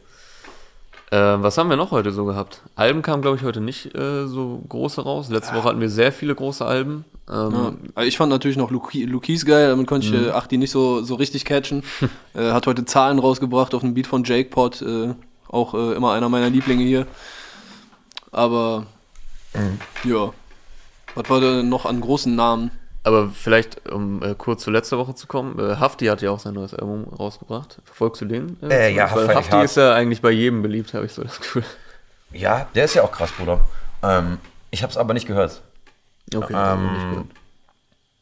Äh, was haben wir noch heute so gehabt? Alben kamen, glaube ich, heute nicht äh, so große raus. Letzte Woche hatten wir sehr viele große Alben. Ähm, Ja. Ich fand natürlich noch Luki, Lukis geil, damit konnte ich Mhm. äh, Achti nicht so, so richtig catchen. äh, hat heute Zahlen rausgebracht auf einem Beat von Jake Pot, äh, auch äh, immer einer meiner Lieblinge hier. Aber Mhm. ja, was war denn noch an großen Namen? Aber vielleicht, um äh, kurz zu letzter Woche zu kommen, äh, Hafti hat ja auch sein neues Album rausgebracht. Verfolgst du den? Äh, ja, feier ich Hafti hart. ist ja eigentlich bei jedem beliebt, habe ich so das Gefühl. Ja, der ist ja auch krass, Bruder. Ähm, ich habe es aber nicht gehört. Okay, Ähm, nicht gehört.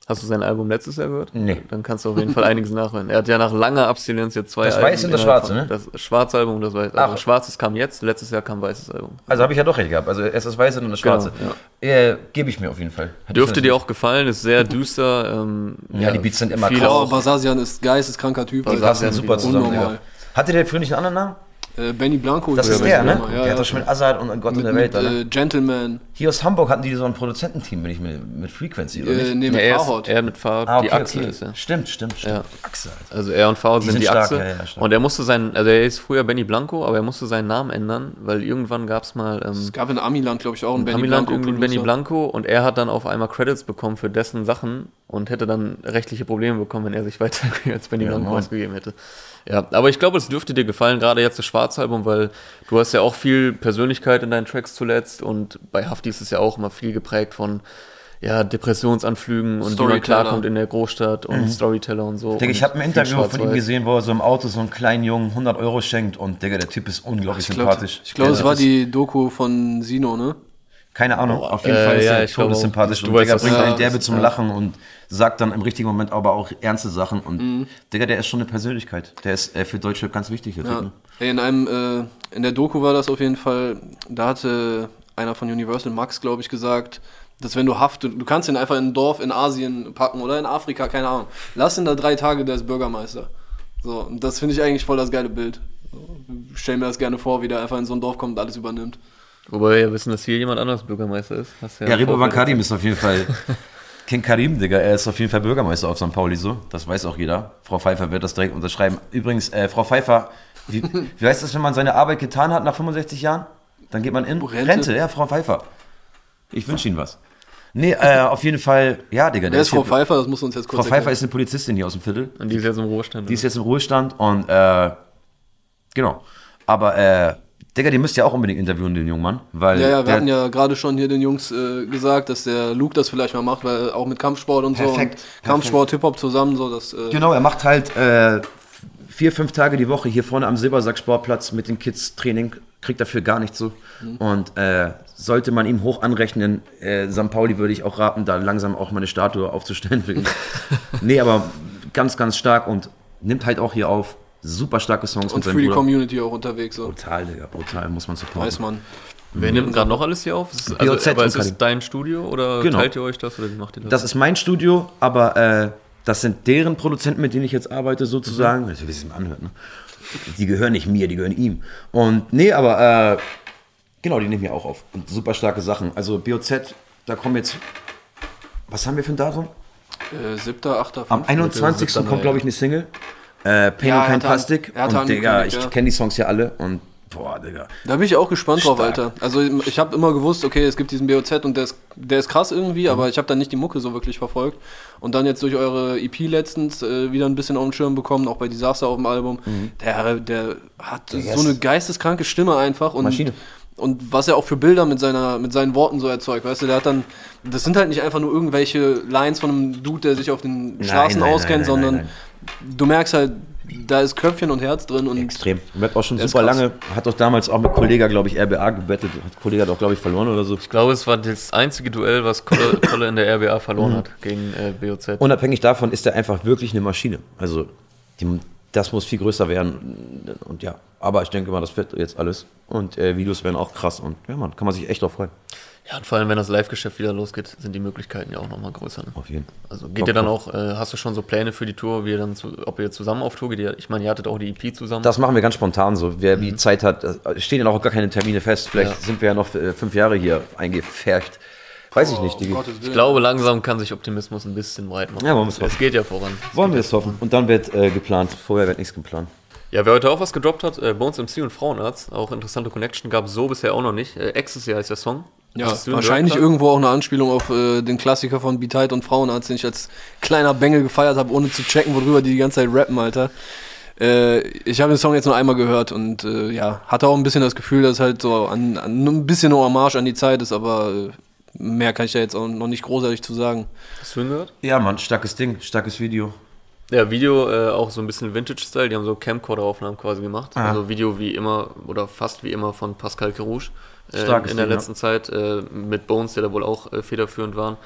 Hast du sein Album letztes Jahr gehört? Nee. Dann kannst du auf jeden Fall einiges nachhören. Er hat ja nach langer Abstinenz jetzt zwei Das Weiße und das Schwarze, ne? Das schwarze Album und das Weiße. Also Ach. Schwarzes kam jetzt, letztes Jahr kam Weißes Album. Also habe ich ja doch recht gehabt. Also erst das Weiße und das Genau, Schwarze. Äh, Gebe ich mir auf jeden Fall. Hätte Dürfte dir auch gefallen, ist sehr düster. Ähm, Ja, die Beats sind immer krass. Oh, auch- Basasian ist geisteskranker Typ. Basasian ist super zusammen. Ja. Hatte der früher nicht einen anderen Namen? Äh, Benny Blanco. Das ist der, der, ne? Ja, der ja. hat doch schon mit Azad und Gott mit, in der mit, Welt da, ne? äh, Gentleman, Hier aus Hamburg hatten die so ein Produzententeam, bin ich mit, mit Frequency, oder äh, nicht? nee, Ja, mit er, Fahrhaut. er mit Fahrrad, Ah, die okay, Achse okay. ist er. Stimmt, stimmt, stimmt. Ja. Achse, Alter. Also er und Fahrrad Die sind, sind die stark, Achse. ja, ja, stark. und er musste seinen, also er ist früher Benny Blanco, aber er musste seinen Namen ändern, weil irgendwann gab es mal ähm, Es gab in Amiland, glaube ich, auch einen Benny Amiland Blanco. irgendwie einen Benny. Blanco und er hat dann auf einmal Credits bekommen für dessen Sachen und hätte dann rechtliche Probleme bekommen, wenn er sich weiter als Benny Ja, Blanco ausgegeben hätte. Ja, aber ich glaube, es dürfte dir gefallen, gerade jetzt das Schwarzalbum, weil du hast ja auch viel Persönlichkeit in deinen Tracks zuletzt und bei Hafti ist es ja auch immer viel geprägt von ja, Depressionsanflügen und wie man klarkommt in der Großstadt und Storyteller und so. Digga, ich habe ein Interview von ihm gesehen, wo er so im Auto so einem kleinen Jungen 100 Euro schenkt und Digga, der Typ ist unglaublich Ich glaube, sympathisch. ich glaub, Der es war die Doku von Sino, ne? Keine Ahnung, auf jeden äh, Fall ist ja, er todessympathisch Du und Digga bringt einen derbe zum. Lachen und sagt dann im richtigen Moment aber auch ernste Sachen und Mhm. Digga, der ist schon eine Persönlichkeit. Der ist äh, für Deutschland ganz wichtig. Der Ja. ne? Ey, In einem, äh, in der Doku war das auf jeden Fall, da hatte einer von Universal Max, glaube ich, gesagt, dass wenn du Haft, du, kannst ihn einfach in ein Dorf in Asien packen oder in Afrika, keine Ahnung. Lass ihn da drei Tage, der ist Bürgermeister. So, und das finde ich eigentlich voll das geile Bild. So, ich stell mir das gerne vor, wie der einfach in so ein Dorf kommt und alles übernimmt. Wobei wir ja wissen, dass hier jemand anderes Bürgermeister ist. Hast Ja, Rebo Vorfeld Karim ist auf jeden Fall King Karim, Digga. Er ist auf jeden Fall Bürgermeister auf St. Pauli so. Das weiß auch jeder. Frau Pfeiffer wird das direkt unterschreiben. Übrigens, äh, Frau Pfeiffer, wie, wie heißt das, wenn man seine Arbeit getan hat nach 65 Jahren? Dann geht man in Rente. Rente. ja, Frau Pfeiffer. Ich wünsche Ihnen was. Nee, äh, auf jeden Fall, ja, Digga. Wer ist Frau hier- Pfeiffer? Das muss uns jetzt kurz Frau Pfeiffer erklären. ist eine Polizistin hier aus dem Viertel. Und die ist jetzt im Ruhestand. Die ist jetzt im Ruhestand und äh, genau. Aber äh, Digga, die müsst ihr auch unbedingt interviewen, den jungen Mann. Weil Ja, ja, wir der, hatten ja gerade schon hier den Jungs äh, gesagt, dass der Luke das vielleicht mal macht, weil auch mit Kampfsport und Perfekt, so. Und Kampfsport, Hip-Hop zusammen, so das. Äh, Genau, er macht halt äh, vier, fünf Tage die Woche hier vorne am Silbersack-Sportplatz mit den Kids Training, kriegt dafür gar nichts so. Und äh, sollte man ihm hoch anrechnen, äh, St. Pauli würde ich auch raten, da langsam auch mal eine Statue aufzustellen nee, aber ganz, ganz stark und nimmt halt auch hier auf super starke Songs und mit seinem für die Bruder. Community auch unterwegs, so. Brutal, Digga, brutal, muss man supporten. Weiß man. Wer nimmt gerade noch alles hier auf? Ist, also, BOZ aber ist es dein Studio oder Genau. teilt ihr euch das oder wie macht ihr das? Das ist mein Studio, aber äh, das sind deren Produzenten, mit denen ich jetzt arbeite, sozusagen. Also, wie es mal anhört, ne? Die gehören nicht mir, die gehören ihm. Und nee, aber äh, genau, die nehmen wir auch auf. Und super starke Sachen. Also BOZ, da kommen jetzt. Was haben wir für ein Datum? Äh, siebter, achter, Am fünfter. 21. siebter kommt, Mai. glaube ich, eine Single. Äh, Pain Ja, kein Plastik. Und Digga, ich ja. kenne die Songs ja alle. Und boah, Digga. Da bin ich auch gespannt drauf, Stark. Alter. Also ich habe immer gewusst, okay, es gibt diesen BOZ und der ist, der ist krass irgendwie, Mhm. aber ich habe dann nicht die Mucke so wirklich verfolgt. Und dann jetzt durch eure EP letztens äh, wieder ein bisschen auf den Schirm bekommen, auch bei Disaster auf dem Album. Der, der hat Mhm. Der so eine geisteskranke Stimme einfach. Und, Maschine. Und was er auch für Bilder mit, seiner, mit seinen Worten so erzeugt, weißt du, der hat dann, das sind halt nicht einfach nur irgendwelche Lines von einem Dude, der sich auf den Straßen nein, auskennt, nein, sondern nein, du merkst halt, da ist Köpfchen und Herz drin und Extrem. Rappt auch schon super krass. lange. Hat doch damals auch mit Kollega, glaube ich, RBA gebettet. Hat Kollega doch, glaube ich, verloren oder so. ich glaube, es war das einzige Duell, was Kolle, Kolle in der RBA verloren hat gegen äh, BOZ. Unabhängig davon ist er einfach wirklich eine Maschine. Also, die, das muss viel größer werden. Und ja, aber ich denke mal, das wird jetzt alles. Und äh, Videos werden auch krass. Und ja, man, kann man sich echt drauf freuen. Ja, und vor allem, wenn das Live-Geschäft wieder losgeht, sind die Möglichkeiten ja auch nochmal größer. Ne? Auf jeden Fall. Also geht ihr dann auch, äh, hast du schon so Pläne für die Tour, wie ihr dann zu, ob ihr zusammen auf Tour geht? Ich meine, ihr hattet auch die EP zusammen. Das machen wir ganz spontan so. Wer wie Zeit hat, es stehen ja auch gar keine Termine fest. Vielleicht Ja. sind wir ja noch äh, fünf Jahre hier eingefärbt. Weiß ich nicht, Oh. Gottes Willen. ich glaube, langsam kann sich Optimismus ein bisschen breit machen. Ja, wollen wir es es hoffen. geht ja voran. Wollen wir es hoffen. Und dann wird äh, geplant. Vorher wird nichts geplant. Ja, wer heute auch was gedroppt hat, äh, Bones MC und Frauenarzt, auch interessante Connection, gab es so bisher auch noch nicht. Äh, Ecstasy heißt der Song. Ja, wahrscheinlich irgendwo auch eine Anspielung auf äh, den Klassiker von Beat und Frauenarzt, den ich als kleiner Bengel gefeiert habe, ohne zu checken, worüber die die ganze Zeit rappen, Alter. Äh, ich habe den Song jetzt nur einmal gehört und äh, ja, hatte auch ein bisschen das Gefühl, dass halt so an, an ein bisschen eine Hommage an die Zeit ist, aber äh, mehr kann ich da jetzt auch noch nicht großartig zu sagen. Hast du ihn gehört? Ja, Mann, starkes Ding, starkes Video. Ja, Video äh, auch so ein bisschen Vintage-Style. Die haben so Camcorder-Aufnahmen quasi gemacht. Ah. Also Video wie immer oder fast wie immer von Pascal Kerouche äh, in, Starkes in der Ding, ja. letzten Zeit äh, mit Bones, der da wohl auch äh, federführend waren.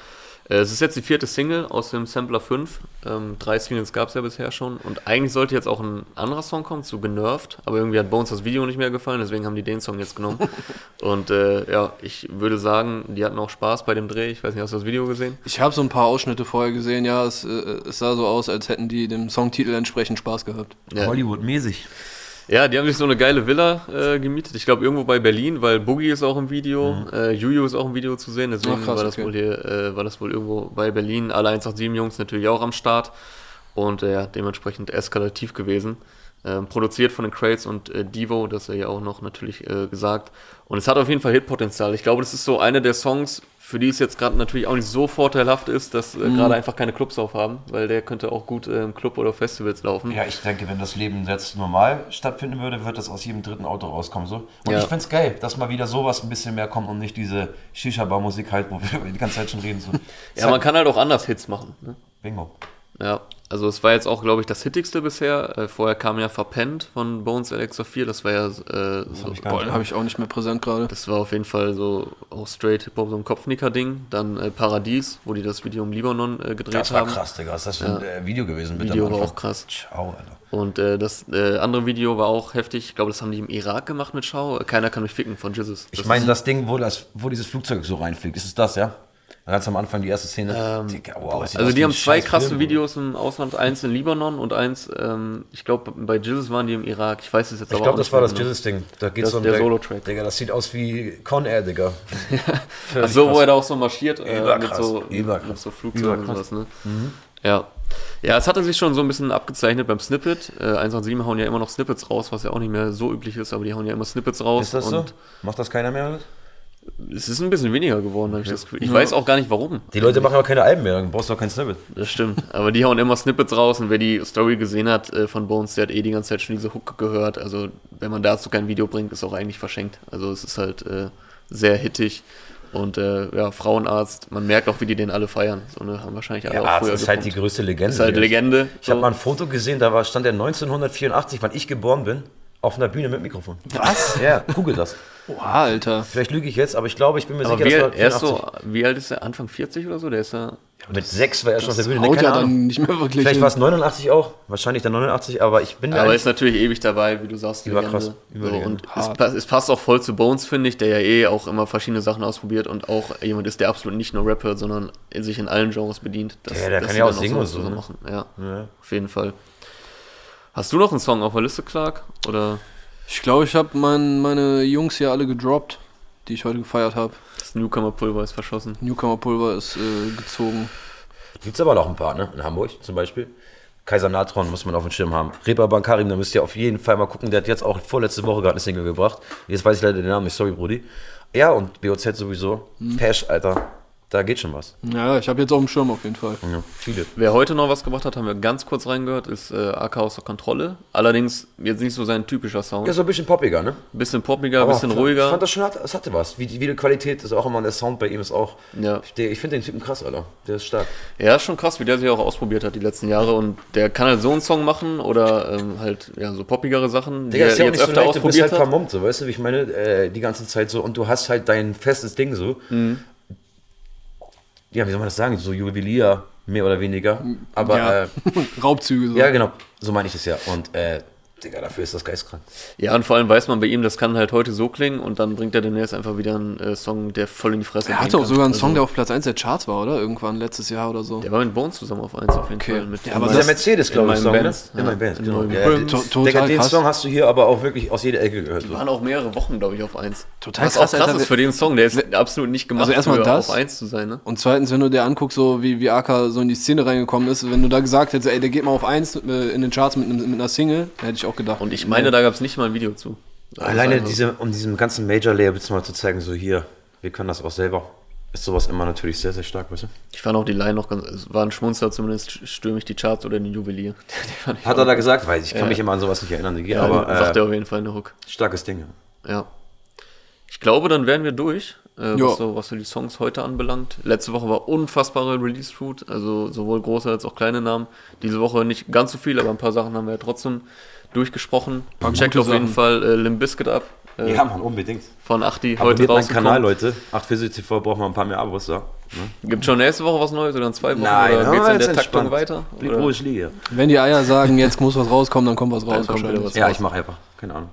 Äh, es ist jetzt die vierte Single aus dem Sampler 5. Ähm, drei Singles gab es ja bisher schon. Und eigentlich sollte jetzt auch ein anderer Song kommen, zu Genervt. Aber irgendwie hat Bones das Video nicht mehr gefallen, deswegen haben die den Song jetzt genommen. Und äh, ja, ich würde sagen, die hatten auch Spaß bei dem Dreh. Ich weiß nicht, hast du das Video gesehen? Ich habe so ein paar Ausschnitte vorher gesehen, ja, es, äh, es sah so aus, als hätten die dem Songtitel entsprechend Spaß gehabt. Ja. Hollywood-mäßig. Ja, die haben sich so eine geile Villa äh, gemietet. Ich glaube irgendwo bei Berlin, weil Boogie ist auch im Video, äh, Juju ist auch im Video zu sehen. Deswegen Ach, krass, war das okay. wohl hier, äh, war das wohl irgendwo bei Berlin. Alle 187 Jungs natürlich auch am Start und äh, ja, dementsprechend eskalativ gewesen. Ähm, produziert von den Crates und äh, Devo, das er ja auch noch natürlich äh, gesagt. Und es hat auf jeden Fall Hitpotenzial. Ich glaube, das ist so einer der Songs, für die es jetzt gerade natürlich auch nicht so vorteilhaft ist, dass äh, gerade einfach keine Clubs aufhaben, weil der könnte auch gut äh, im Club oder Festivals laufen. Ja, ich denke, wenn das Leben jetzt normal stattfinden würde, wird das aus jedem dritten Auto rauskommen. So. Und Ja. ich find's geil, dass mal wieder sowas ein bisschen mehr kommt und nicht diese Shisha-Bar-Musik halt, wo wir die ganze Zeit schon reden. So. Ja, man kann halt auch anders Hits machen. Ne? Bingo. Ja, also es war jetzt auch, glaube ich, das hittigste bisher. Äh, vorher kam ja Verpennt von Bones Alexa 4, das war ja äh, so, ich gar Boah, den habe ich auch nicht mehr präsent gerade. das war auf jeden Fall so auch straight Hip-Hop, so ein Kopfnicker-Ding. Dann äh, Paradies, wo die das Video im Libanon äh, gedreht Das war haben. krass, Digga. Was ist das für ein äh, Video gewesen? bitte Video war auch krass. Ciao, Alter. Und äh, das äh, andere Video war auch heftig. Ich glaube, das haben die im Irak gemacht mit Schau. Keiner kann mich ficken von Jesus. Ich meine, das Ding, wo, das, wo dieses Flugzeug so reinfliegt, ist es das, ja? Ganz am Anfang die erste Szene. Digga, wow, Also die haben zwei scheiß krasse Film, Videos im Ausland, eins in Libanon und eins, ähm, ich glaube, bei Jesus waren die im Irak. Ich weiß es jetzt Ich aber glaube, auch das nicht war mehr das genau. Jesus-Ding. Da geht's Das um ist der Solo-Track. Digga, das sieht aus wie Con Air, Digga. Ach so, wo er da auch so marschiert äh, mit Überkrass, so, überkrass, mit so Flugzeugen und sowas, ne? Ja. Ja, es hatte sich schon so ein bisschen abgezeichnet beim Snippet. Äh, 187 hauen ja immer noch Snippets raus, was ja auch nicht mehr so üblich ist, aber die hauen ja immer Snippets raus. Ist das so? Macht das keiner mehr? Es ist ein bisschen weniger geworden, habe ich das Gefühl. Ich weiß auch gar nicht warum. Die Leute machen aber keine Alben mehr, dann brauchst du auch kein Snippet. Das stimmt. Aber die hauen immer Snippets raus und wer die Story gesehen hat äh, von Bones, der hat eh die ganze Zeit schon diese Hook gehört. Also wenn man dazu kein Video bringt, ist auch eigentlich verschenkt. Also es ist halt äh, sehr hittig. Und äh, ja, Frauenarzt, man merkt auch, wie die den alle feiern. So ne, haben wahrscheinlich alle Der auch Arzt früher ist halt die größte Legende. Ist halt. Legende. Ich habe so. mal ein Foto gesehen, da war, stand er 1984, wann ich geboren bin, auf einer Bühne mit Mikrofon. Was? Ja, google das. Boah, Alter. Vielleicht lüge ich jetzt, aber ich glaube, ich bin mir Aber sicher, wie, das alt- er ist 84. so, wie alt ist er? Anfang 40 oder so? Der ist ja. Mit sechs war er schon auf der Bühne. Nee, Haut keine ja Ahnung. dann nicht mehr wirklich Vielleicht war es 89 auch. Wahrscheinlich dann 89, aber ich bin mir Aber ist natürlich ewig dabei, wie du sagst. Überkrass, Legende. So, und es, es passt auch voll zu Bones, finde ich, der ja eh auch immer verschiedene Sachen ausprobiert und auch jemand ist, der absolut nicht nur Rapper, sondern sich in allen Genres bedient. Das, Ja, der dass kann ja auch singen und sowas so, ne? machen. Ja, Ja. auf jeden Fall. Hast du noch einen Song auf der Liste, Clark? Oder Ich glaube, ich habe mein, meine Jungs hier alle gedroppt, die ich heute gefeiert habe. das Newcomer-Pulver ist verschossen? Newcomer Pulver ist äh, gezogen. Gibt es aber noch ein paar, ne? In Hamburg zum Beispiel. Kaiser Natron muss man auf dem Schirm haben. Reeperbahn Karim, da müsst ihr auf jeden Fall mal gucken. Der hat jetzt auch vorletzte Woche gerade eine Single gebracht. Jetzt weiß ich leider den Namen nicht, sorry, Brudi. Ja, und BOZ sowieso. Pesh, Alter. Da geht schon was. Ja, ich habe jetzt auf dem Schirm auf jeden Fall. Ja, viele. Wer heute noch was gebracht hat, haben wir ganz kurz reingehört, ist äh, AK außer Kontrolle. Allerdings jetzt nicht so sein typischer Sound. Ja, so ein bisschen poppiger, ne? Bisschen poppiger, Aber bisschen ich ruhiger. fand das schon, hat, es hatte was. Wie die Videoqualität ist auch immer, der Sound bei ihm ist auch. Ja. Ich, der- ich finde den Typen krass, Alter. Der ist stark. Ja, ist schon krass, wie der sich auch ausprobiert hat die letzten Jahre und der kann halt so einen Song machen oder ähm, halt ja so poppigere Sachen, die Digga, er ist ja auch jetzt nicht so öfter leicht, du bist ausprobiert halt vermummt, so, weißt du, wie ich meine, äh, die ganze Zeit so, und du hast halt dein festes Ding so. Mhm. Ja, wie soll man das sagen, so Juwelier, mehr oder weniger. Aber ja. äh, Raubzüge. So. ja, genau, so meine ich es ja. Und äh, Digga, dafür ist das geistkrank. Ja, und vor allem weiß man bei ihm, das kann halt heute so klingen und dann bringt er demnächst einfach wieder einen äh, Song, der voll in die Fresse Er gehen hatte auch kann. sogar einen Also, Song, der auf Platz 1 der Charts war, oder? Irgendwann letztes Jahr oder so. Der war mit Bones zusammen auf 1 auf jeden Okay. Fall. Mit Ja, aber das- der Mercedes, glaube ich, Song, ne? Bands, In ja, meinem Band, in genau. Ja, To- total Digga, den krass. Song hast du hier aber auch wirklich aus jeder Ecke gehört. So. waren auch mehrere Wochen, glaube ich, auf 1. Total Was krass, auch krass ist für den Song, der ist absolut nicht gemacht, Also erstmal das. auf 1 zu sein, ne? Und zweitens, wenn du dir anguckst, so wie, wie Aka so in die Szene reingekommen ist, wenn du da gesagt hättest, ey, der geht mal auf 1 äh, in den Charts mit, mit einer Single, dann hätte ich auch gedacht. Und ich meine, da gab es nicht mal ein Video zu. Alleine Also, diese, um diesem ganzen Major-Labels mal zu zeigen, so hier, wir können das auch selber, ist sowas immer natürlich sehr, sehr stark, weißt du? Ich fand auch die Line noch ganz, es war ein Schmunzler zumindest, stürme ich die Charts oder den Juwelier. Hat auch- er da gesagt? Weiß ich, kann Ja. mich immer an sowas nicht erinnern, ja, aber sagt er äh, auf jeden Fall in der Hook. starkes Ding. ja. Ja. Ich glaube, dann wären wir durch, äh, Ja. was, so, was so die Songs heute anbelangt. Letzte Woche war unfassbare Release-Food, also sowohl große als auch kleine Namen. Diese Woche nicht ganz so viel, aber ein paar Sachen haben wir ja trotzdem durchgesprochen. Paar Checkt auf jeden. Fall äh, Limp Bizkit ab. Äh, Ja, Mann, unbedingt. Von Achti heute Abonniert meinen rausgekommen. Kanal, Leute. 8 Physik TV braucht man ein paar mehr Abos da. Ne? Gibt schon nächste Woche was Neues oder in zwei Wochen? Nein, oder geht's mal, in der jetzt Taktung entspannt. weiter? Blieb ruhig liege. Wenn die Eier sagen, jetzt muss was rauskommen, dann kommt was raus kommt was. Ja, ich mache einfach. Keine Ahnung.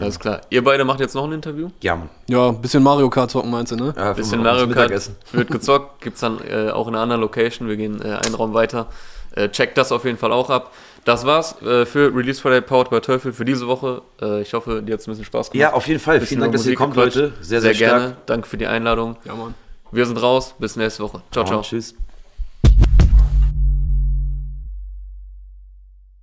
Alles klar. Ihr beide macht jetzt noch ein Interview? Ja, Mann. Ja, ein bisschen Mario Kart zocken meinst du, ne? Ja, Bisschen Mario Kart wird gezockt, gibt's dann äh, auch in einer anderen Location. Wir gehen äh, einen Raum weiter. Äh, checkt das auf jeden Fall auch ab. Das war's äh, für Release Friday Powered by Teufel für diese Woche. Äh, ich hoffe, dir hat's ein bisschen Spaß gemacht. Ja, auf jeden Fall. Vielen Dank, dass ihr kommt. Leute. Sehr, sehr, gerne. stark. Danke für die Einladung. Ja, Mann. Wir sind raus. Bis nächste Woche. Ciao, ciao. Tschüss.